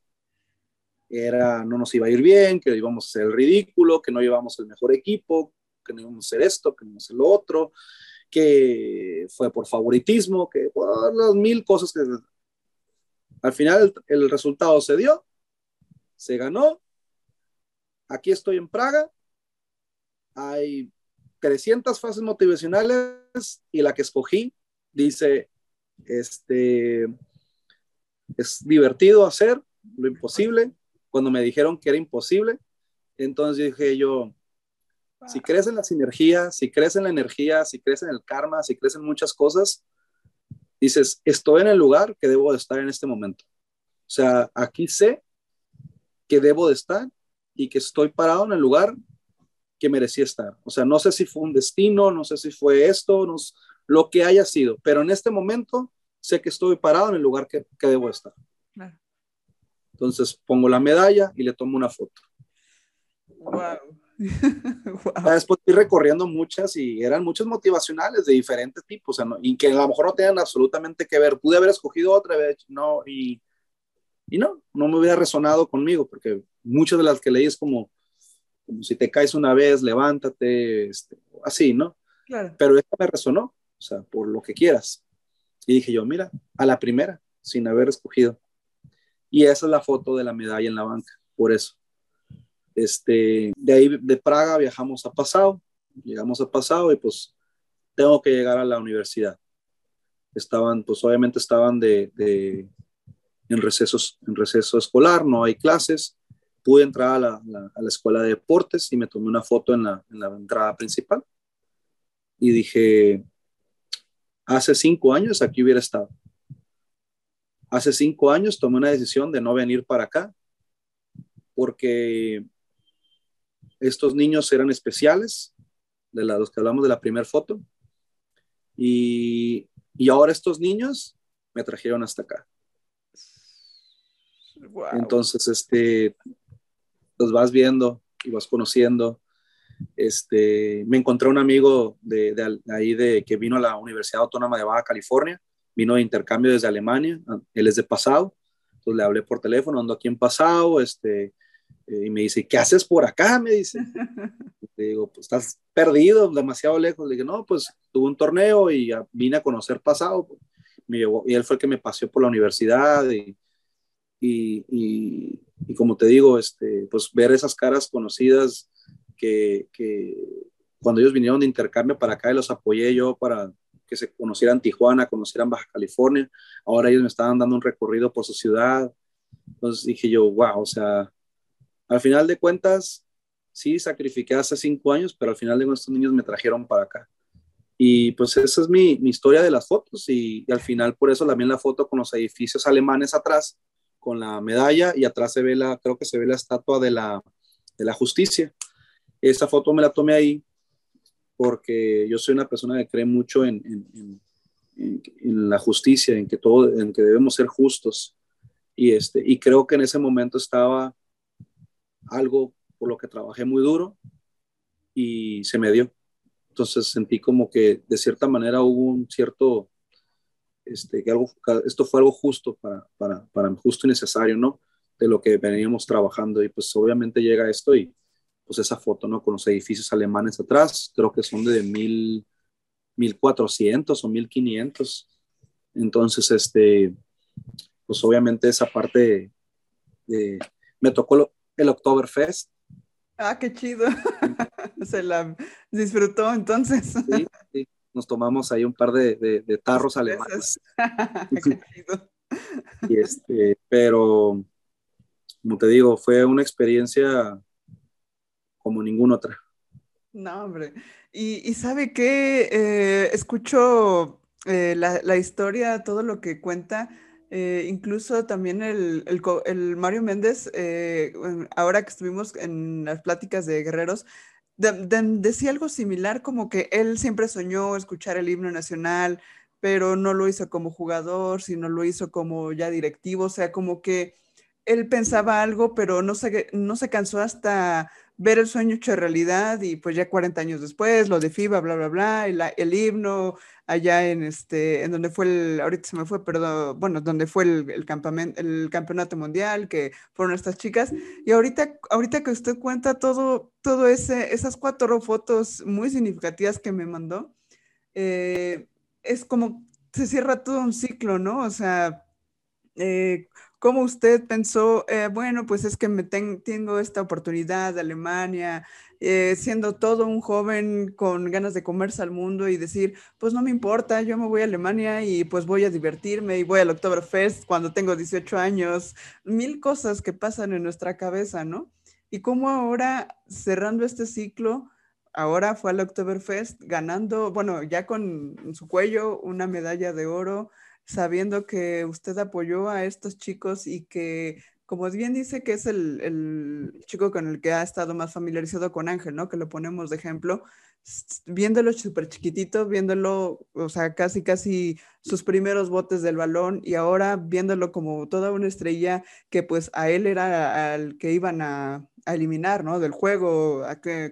Era, no nos iba a ir bien, que íbamos a ser el ridículo, que no llevamos el mejor equipo, que no íbamos a hacer esto, que no íbamos a hacer lo otro, que fue por favoritismo, que por las mil cosas que... Al final el, el resultado se dio, se ganó aquí estoy en Praga, hay 300 fases motivacionales y la que escogí dice, este, es divertido hacer lo imposible. Cuando me dijeron que era imposible, entonces dije yo, si crees en la sinergia, si crees en la energía, si crees en el karma, si crees en muchas cosas, dices, estoy en el lugar que debo de estar en este momento. O sea, aquí sé que debo de estar y que estoy parado en el lugar que merecía estar. O sea, no sé si fue un destino, no sé si fue esto, no, lo que haya sido, pero en este momento sé que estoy parado en el lugar que, que debo estar. Entonces pongo la medalla y le tomo una foto. Wow. Después fui recorriendo muchas y eran muchas motivacionales de diferentes tipos, o sea, y que a lo mejor no tenían absolutamente que ver. Pude haber escogido otra vez, no, y, y no, no me hubiera resonado conmigo, porque muchas de las que leí es como, como si te caes una vez, levántate, este, así, ¿no? Claro. Pero esta me resonó, o sea, por lo que quieras. Y dije yo, mira, a la primera, sin haber escogido. Y esa es la foto de la medalla en la banca, por eso. Este, de ahí de Praga viajamos a Pasado, llegamos a Pasado y pues tengo que llegar a la universidad. Estaban, pues obviamente estaban de, en, recesos, en receso escolar, no hay clases pude entrar a la, a la, escuela de deportes y me tomé una foto en la, en la entrada principal. Y dije, hace cinco años aquí hubiera estado. Hace cinco años tomé una decisión de no venir para acá porque estos niños eran especiales, de los que hablamos de la primera foto, y, y, ahora estos niños me trajeron hasta acá. Entonces, este, los vas viendo y vas conociendo. Este, me encontré un amigo de, de, ahí de, que vino a la Universidad Autónoma de Baja California, vino de intercambio desde Alemania, él es de Pasado, entonces le hablé por teléfono, ando aquí en Pasado, este, eh, y me dice, ¿qué haces por acá? Me dice. Le digo, pues estás perdido, demasiado lejos. Le dije, no, pues tuve un torneo y vine a conocer Pasado. Me llevó, y él fue el que me paseó por la universidad y, y, y como te digo, este, pues ver esas caras conocidas que, que, cuando ellos vinieron de intercambio para acá y los apoyé yo para que se conocieran Tijuana, conocieran Baja California, ahora ellos me estaban dando un recorrido por su ciudad, entonces dije yo, wow, o sea, al final de cuentas, sí, sacrifiqué hace cinco años, pero al final de estos niños me trajeron para acá. Y pues esa es mi, mi historia de las fotos y, y, al final por eso también la foto con los edificios alemanes atrás, con la medalla y atrás se ve la, creo que se ve la estatua de la, de la justicia. Esa foto me la tomé ahí porque yo soy una persona que cree mucho en, en, en, en la justicia, en que, todo, en que debemos ser justos. Y, este, y creo que en ese momento estaba algo por lo que trabajé muy duro y se me dio. Entonces sentí como que de cierta manera hubo un cierto, este, que algo, esto fue algo justo para, para, para justo y necesario, ¿no? De lo que veníamos trabajando y pues obviamente llega esto y pues esa foto, ¿no? Con los edificios alemanes atrás, creo que son de mil, 1400 o 1500. Entonces, este, pues obviamente esa parte de, me tocó el Oktoberfest. Ah, qué chido. Se la disfrutó entonces. Sí, sí. Nos tomamos ahí un par de, de, de tarros alemanes. qué chido. Y este, pero, como te digo, fue una experiencia como ninguna otra. No, hombre. Y, sabe que eh, escucho eh, la, historia, todo lo que cuenta, eh, incluso también el, el, Mario Méndez, ahora que estuvimos en las pláticas de Guerreros, de, de, decía algo similar, como que él siempre soñó escuchar el himno nacional, pero no lo hizo como jugador, sino lo hizo como ya directivo, o sea, como que él pensaba algo, pero no se, no se cansó hasta ver el sueño hecho realidad y pues ya 40 años después, lo de FIBA, bla, bla, bla, el, el himno allá en este, en donde fue el, ahorita se me fue, perdón, bueno, donde fue el, el, campamento, el campeonato mundial, que fueron estas chicas, y ahorita, ahorita que usted cuenta todo, todo ese, esas cuatro fotos muy significativas que me mandó, eh, es como se cierra todo un ciclo, ¿no? O sea, eh, ¿Cómo usted pensó, eh, bueno, pues es que me ten, tengo esta oportunidad de Alemania, eh, siendo todo un joven con ganas de comerse al mundo y decir, pues no me importa, yo me voy a Alemania y pues voy a divertirme y voy al Oktoberfest cuando tengo 18 años, mil cosas que pasan en nuestra cabeza, ¿no? Y cómo ahora, cerrando este ciclo, ahora fue al Oktoberfest ganando, bueno, ya con su cuello una medalla de oro sabiendo que usted apoyó a estos chicos y que, como bien dice, que es el, el, chico con el que ha estado más familiarizado con Ángel, ¿no? Que lo ponemos de ejemplo, viéndolo súper chiquitito, viéndolo, o sea, casi, casi sus primeros botes del balón y ahora viéndolo como toda una estrella que pues a él era al que iban a, eliminar, ¿no? Del juego,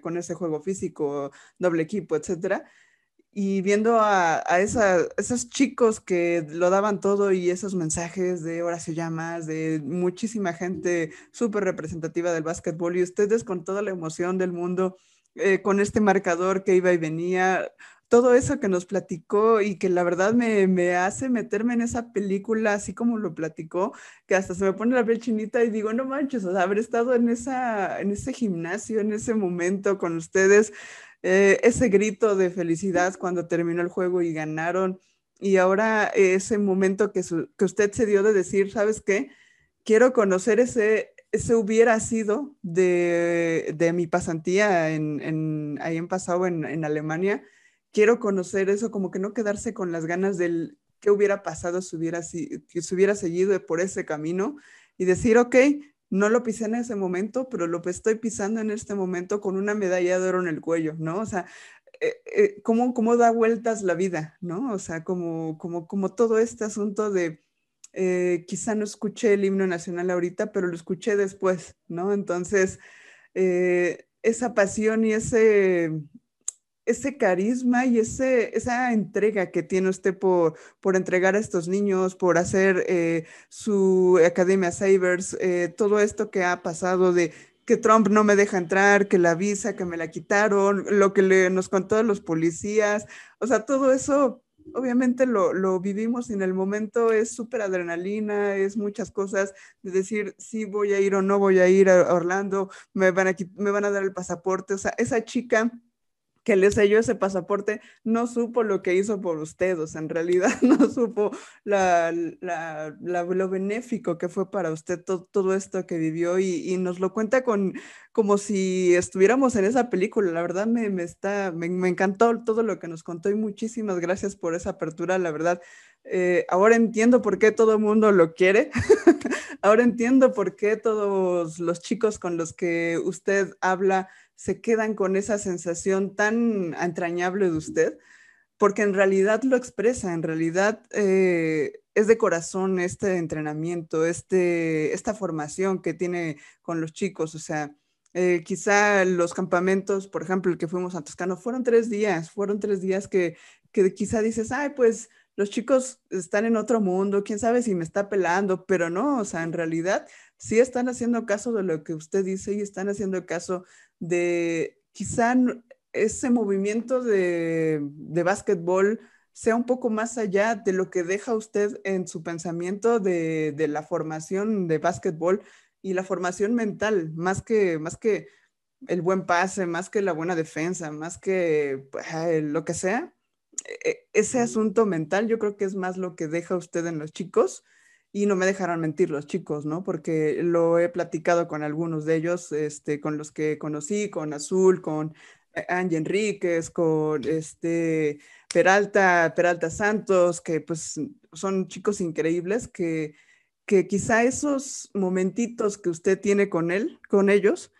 con ese juego físico, doble equipo, etcétera y viendo a, esos chicos que lo daban todo y esos mensajes de Horacio Llamas, de muchísima gente súper representativa del básquetbol y ustedes con toda la emoción del mundo, eh, con este marcador que iba y venía, todo eso que nos platicó y que la verdad me, me, hace meterme en esa película así como lo platicó, que hasta se me pone la piel chinita y digo, no manches, o sea, haber estado en, esa, en ese gimnasio, en ese momento con ustedes, eh, ese grito de felicidad cuando terminó el juego y ganaron. Y ahora ese momento que, que usted se dio de decir, ¿sabes qué? Quiero conocer ese, ese hubiera sido de, de mi pasantía en, ahí en pasado en, en, Alemania. Quiero conocer eso, como que no quedarse con las ganas del qué hubiera pasado si hubiera, si, si hubiera seguido por ese camino y decir, ok, no lo pisé en ese momento, pero lo estoy pisando en este momento con una medalla de oro en el cuello, ¿no? O sea, eh, eh, ¿cómo, ¿cómo, da vueltas la vida, ¿no? O sea, como, como, como todo este asunto de, eh, quizá no escuché el himno nacional ahorita, pero lo escuché después, ¿no? Entonces, eh, esa pasión y ese, ese carisma y ese, esa entrega que tiene usted por, por entregar a estos niños, por hacer eh, su Academia Sabers, eh, todo esto que ha pasado de que Trump no me deja entrar, que la visa, que me la quitaron, lo que le, nos contó los policías, o sea, todo eso obviamente lo, lo, vivimos en el momento, es súper adrenalina, es muchas cosas, de decir sí voy a ir o no voy a ir a Orlando, me van a, me van a dar el pasaporte, o sea, esa chica que le selló ese pasaporte, no supo lo que hizo por usted, o sea, en realidad no supo la, lo benéfico que fue para usted todo esto que vivió y, nos lo cuenta con como si estuviéramos en esa película. La verdad me, me está, me, encantó todo lo que nos contó y muchísimas gracias por esa apertura, la verdad. Eh, ahora entiendo por qué todo el mundo lo quiere. ahora entiendo por qué todos los chicos con los que usted habla se quedan con esa sensación tan entrañable de usted, porque en realidad lo expresa, en realidad eh, es de corazón este entrenamiento, este, esta formación que tiene con los chicos, o sea, eh, quizá los campamentos, por ejemplo, el que fuimos a Toscano, fueron tres días, fueron tres días que, que quizá dices, ay, pues los chicos están en otro mundo, quién sabe si me está pelando, pero no, o sea, en realidad sí están haciendo caso de lo que usted dice y están haciendo caso de quizá ese movimiento de, de básquetbol sea un poco más allá de lo que deja usted en su pensamiento de, de la formación de básquetbol y la formación mental, más que, más que el buen pase, más que la buena defensa, más que pues, lo que sea. E, e, ese asunto mental yo creo que es más lo que deja usted en los chicos y no me dejarán mentir los chicos, ¿no? Porque lo he platicado con algunos de ellos, este, con los que conocí, con Azul, con Angie Enríquez, con este Peralta, Peralta Santos, que pues son chicos increíbles que, que quizá esos momentitos que usted tiene con él, con ellos,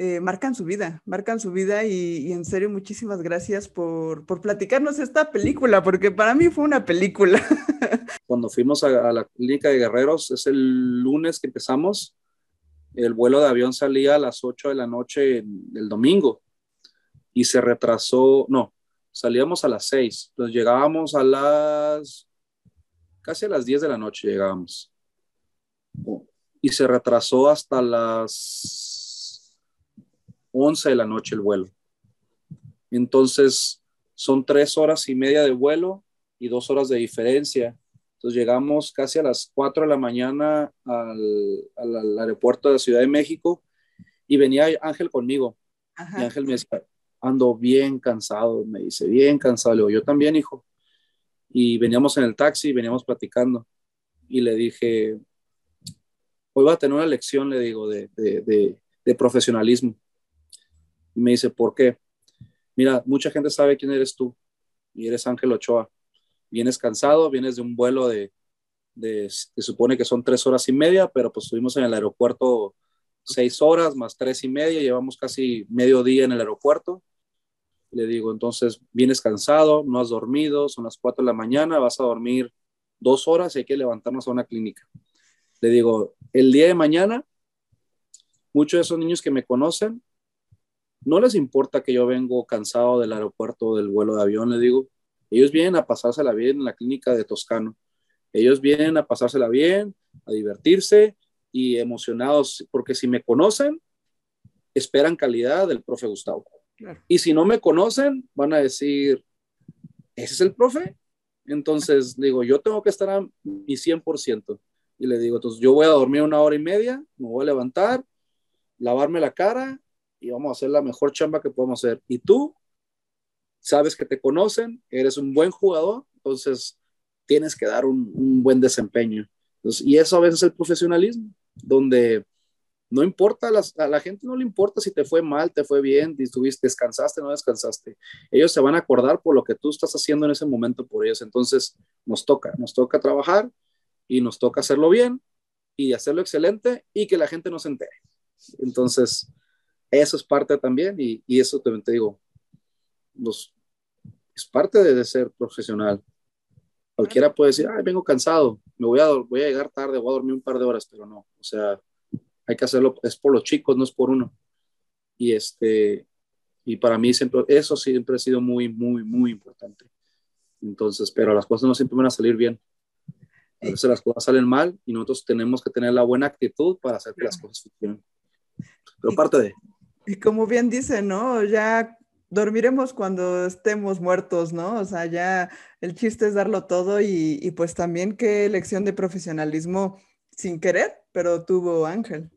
eh, marcan su vida, marcan su vida y, en serio muchísimas gracias por, por, platicarnos esta película, porque para mí fue una película. Cuando fuimos a, la clínica de guerreros, es el lunes que empezamos, el vuelo de avión salía a las 8 de la noche del domingo y se retrasó, no, salíamos a las 6, entonces llegábamos a las, casi a las 10 de la noche llegábamos. Y se retrasó hasta las 11 de la noche el vuelo. Entonces, son tres horas y media de vuelo y dos horas de diferencia. Entonces, llegamos casi a las 4 de la mañana al, aeropuerto de la Ciudad de México y venía Ángel conmigo. Y Ángel me decía, ando bien cansado, me dice, bien cansado. Le digo, yo también, hijo. Y veníamos en el taxi, veníamos platicando. Y le dije, hoy va a tener una lección, le digo, de, de profesionalismo. Y me dice, ¿por qué? Mira, mucha gente sabe quién eres tú y eres Ángel Ochoa. Vienes cansado, vienes de un vuelo de, de, se supone que son tres horas y media, pero pues estuvimos en el aeropuerto seis horas más tres y media, llevamos casi medio día en el aeropuerto. Le digo, entonces vienes cansado, no has dormido, son las cuatro de la mañana, vas a dormir dos horas y hay que levantarnos a una clínica. Le digo, el día de mañana, muchos de esos niños que me conocen no les importa que yo vengo cansado del aeropuerto, del vuelo de avión, le digo. Ellos vienen a pasársela bien en la clínica de Toscano. Ellos vienen a pasársela bien, a divertirse y emocionados, porque si me conocen, esperan calidad del profe Gustavo. Y si no me conocen, van a decir, ¿ese es el profe? Entonces, digo, yo tengo que estar a mi 100%. Y le digo, entonces yo voy a dormir una hora y media, me voy a levantar, lavarme la cara y vamos a hacer la mejor chamba que podemos hacer. Y tú sabes que te conocen, eres un buen jugador, entonces tienes que dar un, buen desempeño. y eso a veces es el profesionalismo, donde no importa, a la gente no le importa si te fue mal, te fue bien, estuviste, descansaste, no descansaste. Ellos se van a acordar por lo que tú estás haciendo en ese momento por ellos. Entonces, nos toca, nos toca trabajar y nos toca hacerlo bien y hacerlo excelente y que la gente no se entere. Entonces, eso es parte también y, y eso te, te digo, los, es parte de, ser profesional. Cualquiera puede decir, ay, vengo cansado, me voy a, voy a llegar tarde, voy a dormir un par de horas, pero no, o sea, hay que hacerlo, es por los chicos, no es por uno. Y este, y para mí siempre, eso siempre ha sido muy, muy, muy importante. Entonces, pero las cosas no siempre van a salir bien. A veces las cosas salen mal y nosotros tenemos que tener la buena actitud para hacer que las cosas funcionen. Pero parte de. Y como bien dice, ¿no? Ya dormiremos cuando estemos muertos, ¿no? O sea, ya el chiste es darlo todo y, pues también qué lección de profesionalismo sin querer, pero tuvo Ángel.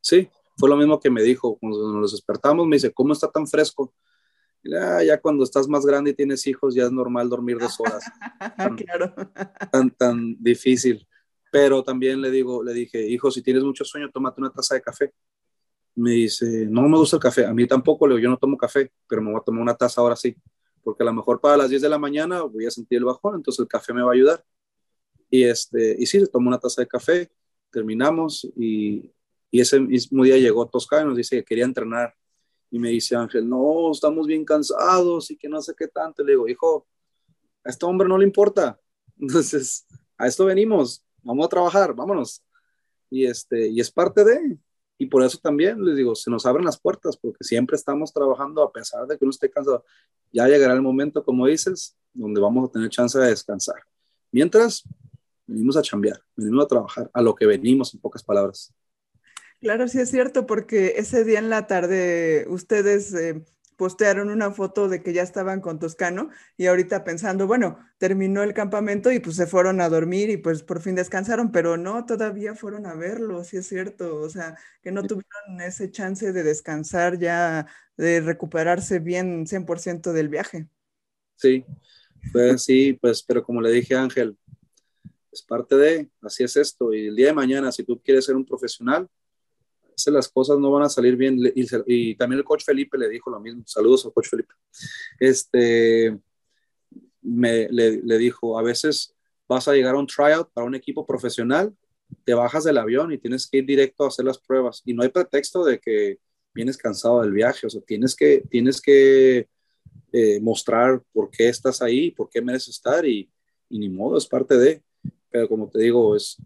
Sí, fue lo mismo que me dijo cuando nos despertamos, me dice, ¿cómo está tan fresco? Ya, ya cuando estás más grande y tienes hijos, ya es normal dormir dos horas. claro. Tan, tan difícil. Pero también le digo, le dije, hijo, si tienes mucho sueño, tómate una taza de café. Me dice, no me gusta el café. A mí tampoco, le digo, yo no tomo café, pero me voy a tomar una taza ahora sí. Porque a lo mejor para las 10 de la mañana voy a sentir el bajón, entonces el café me va a ayudar. Y, este, y sí, se tomó una taza de café, terminamos y, y ese mismo día llegó Tosca y nos dice que quería entrenar. Y me dice Ángel, no, estamos bien cansados y que no sé qué tanto. Le digo, hijo, a este hombre no le importa. Entonces, a esto venimos, vamos a trabajar, vámonos. Y, este, y es parte de, y por eso también les digo, se nos abren las puertas, porque siempre estamos trabajando a pesar de que uno esté cansado. Ya llegará el momento, como dices, donde vamos a tener chance de descansar. Mientras, venimos a chambear, venimos a trabajar, a lo que venimos, en pocas palabras. Claro, sí es cierto, porque ese día en la tarde ustedes eh, postearon una foto de que ya estaban con Toscano y ahorita pensando, bueno, terminó el campamento y pues se fueron a dormir y pues por fin descansaron, pero no, todavía fueron a verlo, sí es cierto, o sea, que no tuvieron ese chance de descansar ya, de recuperarse bien 100% del viaje. Sí, pues sí, pues, pero como le dije a Ángel, es parte de, así es esto, y el día de mañana, si tú quieres ser un profesional, las cosas no van a salir bien. Y, también el coach Felipe le dijo lo mismo. Saludos al coach Felipe. Este, me, le, le, dijo, a veces vas a llegar a un tryout para un equipo profesional, te bajas del avión y tienes que ir directo a hacer las pruebas. Y no hay pretexto de que vienes cansado del viaje. O sea, tienes que, tienes que eh, mostrar por qué estás ahí, por qué mereces estar y, y ni modo, es parte de. Pero como te digo, es,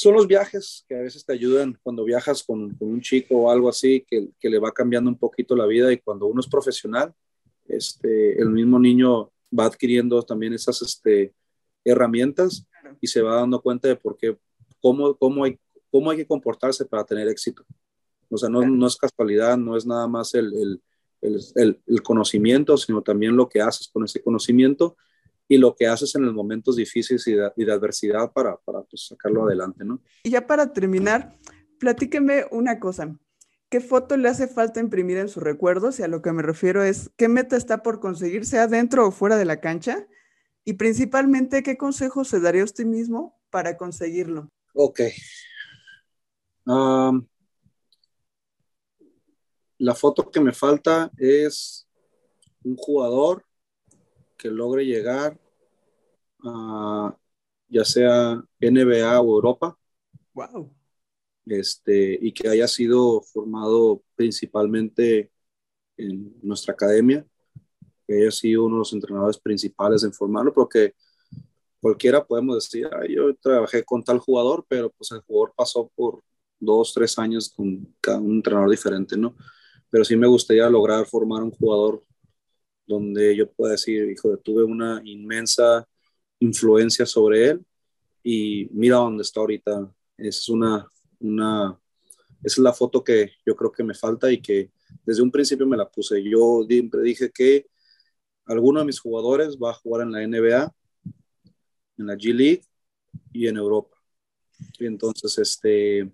son los viajes que a veces te ayudan cuando viajas con, un chico o algo así, que, le va cambiando un poquito la vida y cuando uno es profesional, este, el mismo niño va adquiriendo también esas este, herramientas y se va dando cuenta de por qué, cómo, cómo, hay, cómo hay que comportarse para tener éxito. O sea, no, no es casualidad, no es nada más el, el conocimiento, sino también lo que haces con ese conocimiento y lo que haces en los momentos difíciles y de, adversidad para, para pues, sacarlo adelante, ¿no? Y ya para terminar, platíqueme una cosa. ¿Qué foto le hace falta imprimir en sus recuerdos? Y a lo que me refiero es, ¿qué meta está por conseguir, sea dentro o fuera de la cancha? Y principalmente, ¿qué consejo se daría a usted mismo para conseguirlo? Ok. la foto que me falta es un jugador que logre llegar a ya sea NBA o Europa. Wow. Este, y que haya sido formado principalmente en nuestra academia, que haya sido uno de los entrenadores principales en formarlo, porque cualquiera podemos decir, yo trabajé con tal jugador, pero pues el jugador pasó por dos, tres años con cada un entrenador diferente, ¿no? Pero sí me gustaría lograr formar un jugador donde yo pueda decir, hijo, tuve una inmensa influencia sobre él y mira dónde está ahorita. Es una, una, es la foto que yo creo que me falta y que desde un principio me la puse. Yo siempre dije que alguno de mis jugadores va a jugar en la NBA, en la G League y en Europa. Y entonces, este,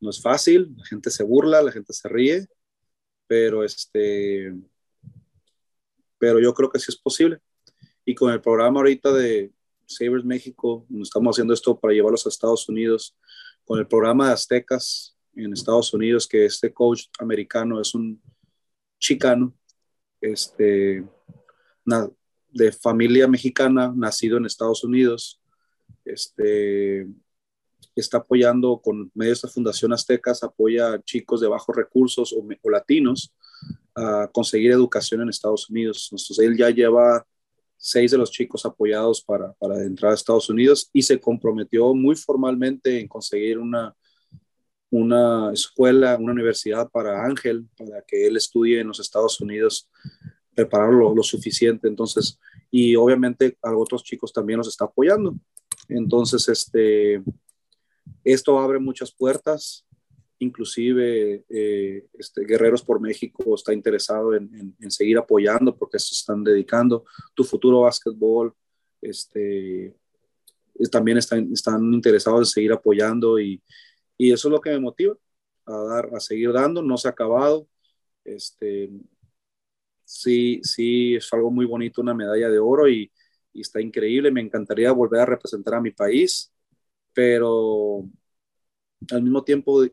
no es fácil, la gente se burla, la gente se ríe, pero este, pero yo creo que sí es posible. Y con el programa ahorita de Sabres México, estamos haciendo esto para llevarlos a Estados Unidos, con el programa de Aztecas en Estados Unidos, que este coach americano es un chicano, este, de familia mexicana, nacido en Estados Unidos, este, está apoyando con medios de Fundación Aztecas, apoya a chicos de bajos recursos o latinos a conseguir educación en Estados Unidos. Entonces, él ya lleva seis de los chicos apoyados para, para entrar a Estados Unidos y se comprometió muy formalmente en conseguir una, una escuela, una universidad para Ángel, para que él estudie en los Estados Unidos, prepararlo lo suficiente. Entonces, y obviamente a otros chicos también los está apoyando. Entonces, este, esto abre muchas puertas inclusive eh, este, Guerreros por México está interesado en, seguir apoyando porque se están dedicando. Tu futuro básquetbol este, también están, están interesados en seguir apoyando y, y, eso es lo que me motiva a, dar, a seguir dando. No se ha acabado. Este, sí, sí, es algo muy bonito, una medalla de oro y está increíble. Me encantaría volver a representar a mi país, pero al mismo tiempo,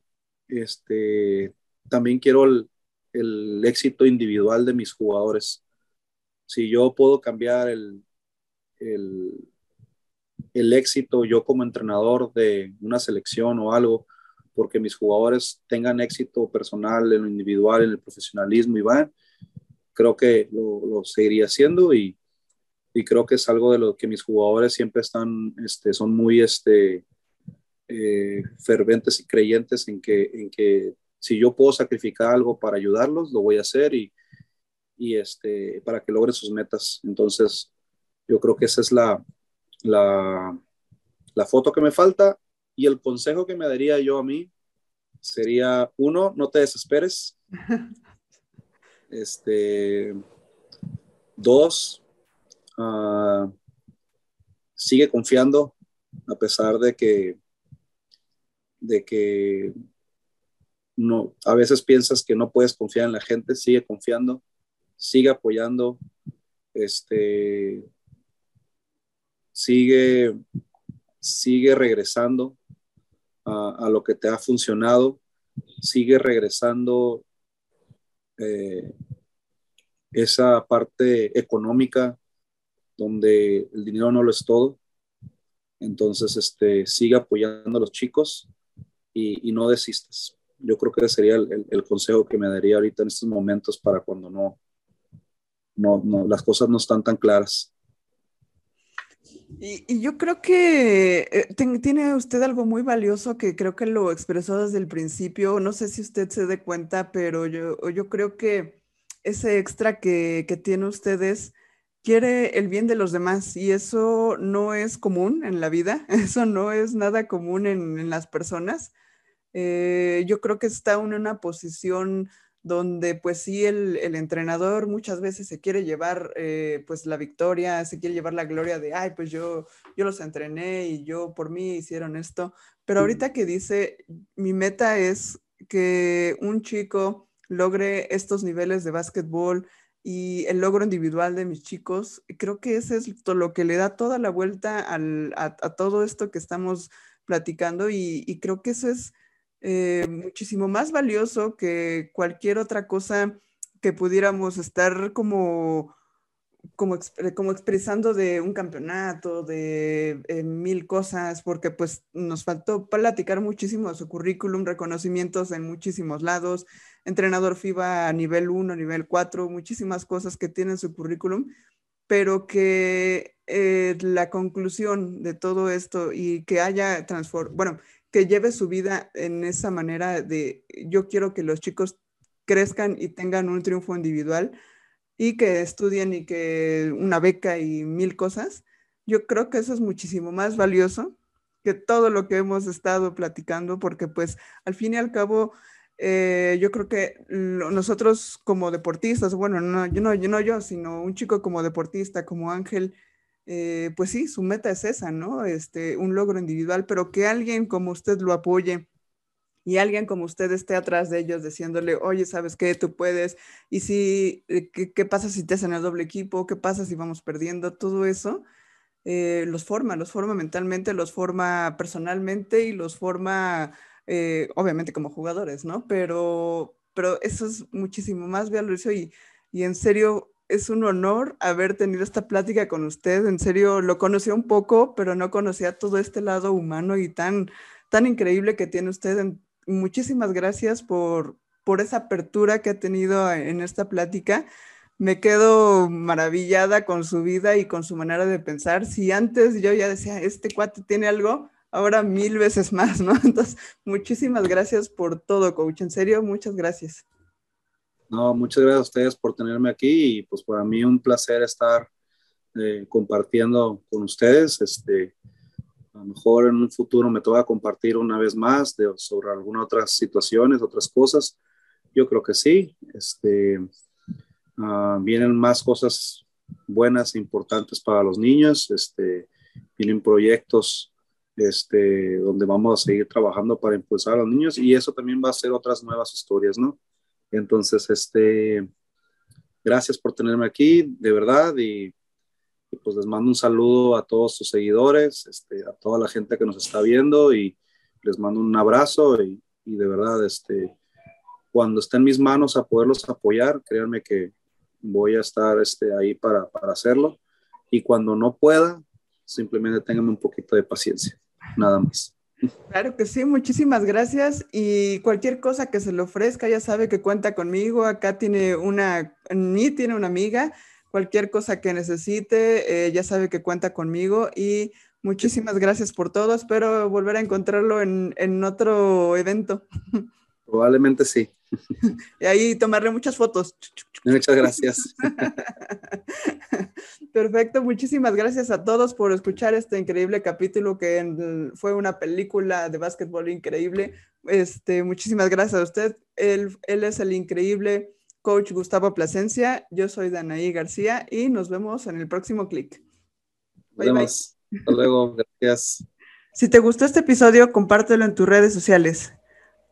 este, también quiero el, el éxito individual de mis jugadores. Si yo puedo cambiar el, el, el, éxito yo como entrenador de una selección o algo, porque mis jugadores tengan éxito personal en lo individual, en el profesionalismo y van, creo que lo, seguiría haciendo y, y, creo que es algo de lo que mis jugadores siempre están, este, son muy este, eh, ferventes y creyentes en que, en que si yo puedo sacrificar algo para ayudarlos, lo voy a hacer y, y este, para que logren sus metas. Entonces, yo creo que esa es la, la, la foto que me falta y el consejo que me daría yo a mí sería, uno, no te desesperes. Este, dos, uh, sigue confiando a pesar de que, de que no, a veces piensas que no puedes confiar en la gente, sigue confiando, sigue apoyando, este, sigue, sigue regresando a, lo que te ha funcionado, sigue regresando eh, esa parte económica donde el dinero no lo es todo. Entonces, este, sigue apoyando a los chicos y, y no desistas. Yo creo que ese sería el, el, consejo que me daría ahorita en estos momentos para cuando no, no, no las cosas no están tan claras. Y, y, yo creo que eh, tiene usted algo muy valioso que creo que lo expresó desde el principio. No sé si usted se dé cuenta, pero yo, yo creo que ese extra que, que tiene usted es quiere el bien de los demás y eso no es común en la vida, eso no es nada común en, en las personas. Eh, yo creo que está en una posición donde pues sí el, el, entrenador muchas veces se quiere llevar eh, pues la victoria, se quiere llevar la gloria de, ay, pues yo, yo los entrené y yo por mí hicieron esto, pero ahorita que dice, mi meta es que un chico logre estos niveles de básquetbol y el logro individual de mis chicos, creo que ese es lo que le da toda la vuelta al, a, a, todo esto que estamos platicando y, y creo que eso es eh, muchísimo más valioso que cualquier otra cosa que pudiéramos estar como, como, como expresando de un campeonato, de eh, mil cosas, porque pues nos faltó platicar muchísimo de su currículum, reconocimientos en muchísimos lados, entrenador FIBA a nivel 1, nivel 4, muchísimas cosas que tiene en su currículum, pero que eh, la conclusión de todo esto y que haya transformado, bueno, que lleve su vida en esa manera de yo quiero que los chicos crezcan y tengan un triunfo individual y que estudien y que una beca y mil cosas, yo creo que eso es muchísimo más valioso que todo lo que hemos estado platicando, porque pues al fin y al cabo, eh, yo creo que nosotros como deportistas, bueno, no yo, no, yo no yo, sino un chico como deportista, como Ángel, eh, pues sí, su meta es esa, ¿no? Este, un logro individual, pero que alguien como usted lo apoye y alguien como usted esté atrás de ellos diciéndole, oye, ¿sabes qué? Tú puedes. Y si, eh, ¿qué, pasa si te hacen el doble equipo? ¿Qué pasa si vamos perdiendo? Todo eso eh, los forma, los forma mentalmente, los forma personalmente y los forma, obviamente, como jugadores, ¿no? Pero, pero eso es muchísimo más valioso y, y en serio es un honor haber tenido esta plática con usted. En serio, lo conocía un poco, pero no conocía todo este lado humano y tan, tan increíble que tiene usted. Muchísimas gracias por, por esa apertura que ha tenido en esta plática. Me quedo maravillada con su vida y con su manera de pensar. Si antes yo ya decía, este cuate tiene algo, ahora mil veces más, ¿no? Entonces, muchísimas gracias por todo, coach. En serio, muchas gracias. No, muchas gracias a ustedes por tenerme aquí y pues para mí un placer estar eh, compartiendo con ustedes. Este, a lo mejor en un futuro me toca compartir una vez más de, sobre algunas otras situaciones, otras cosas. Yo creo que sí. Este, uh, vienen más cosas buenas e importantes para los niños. Este, vienen proyectos este, donde vamos a seguir trabajando para impulsar a los niños y eso también va a ser otras nuevas historias, ¿no? Entonces, este, gracias por tenerme aquí, de verdad, y, pues les mando un saludo a todos sus seguidores, este, a toda la gente que nos está viendo y les mando un abrazo y, y de verdad, este, cuando esté en mis manos a poderlos apoyar, créanme que voy a estar este, ahí para, para hacerlo. Y cuando no pueda, simplemente tengan un poquito de paciencia, nada más. Claro que sí, muchísimas gracias. Y cualquier cosa que se le ofrezca, ya sabe que cuenta conmigo. Acá tiene una, ni tiene una amiga. Cualquier cosa que necesite, eh, ya sabe que cuenta conmigo. Y muchísimas gracias por todo. Espero volver a encontrarlo en, en otro evento. Probablemente sí. Y ahí tomarle muchas fotos. Muchas gracias. Perfecto, muchísimas gracias a todos por escuchar este increíble capítulo que fue una película de básquetbol increíble. Este, muchísimas gracias a usted. Él, él es el increíble coach Gustavo Plasencia. Yo soy Danaí García y nos vemos en el próximo clic. Bye, bye. Hasta luego, gracias. Si te gustó este episodio, compártelo en tus redes sociales.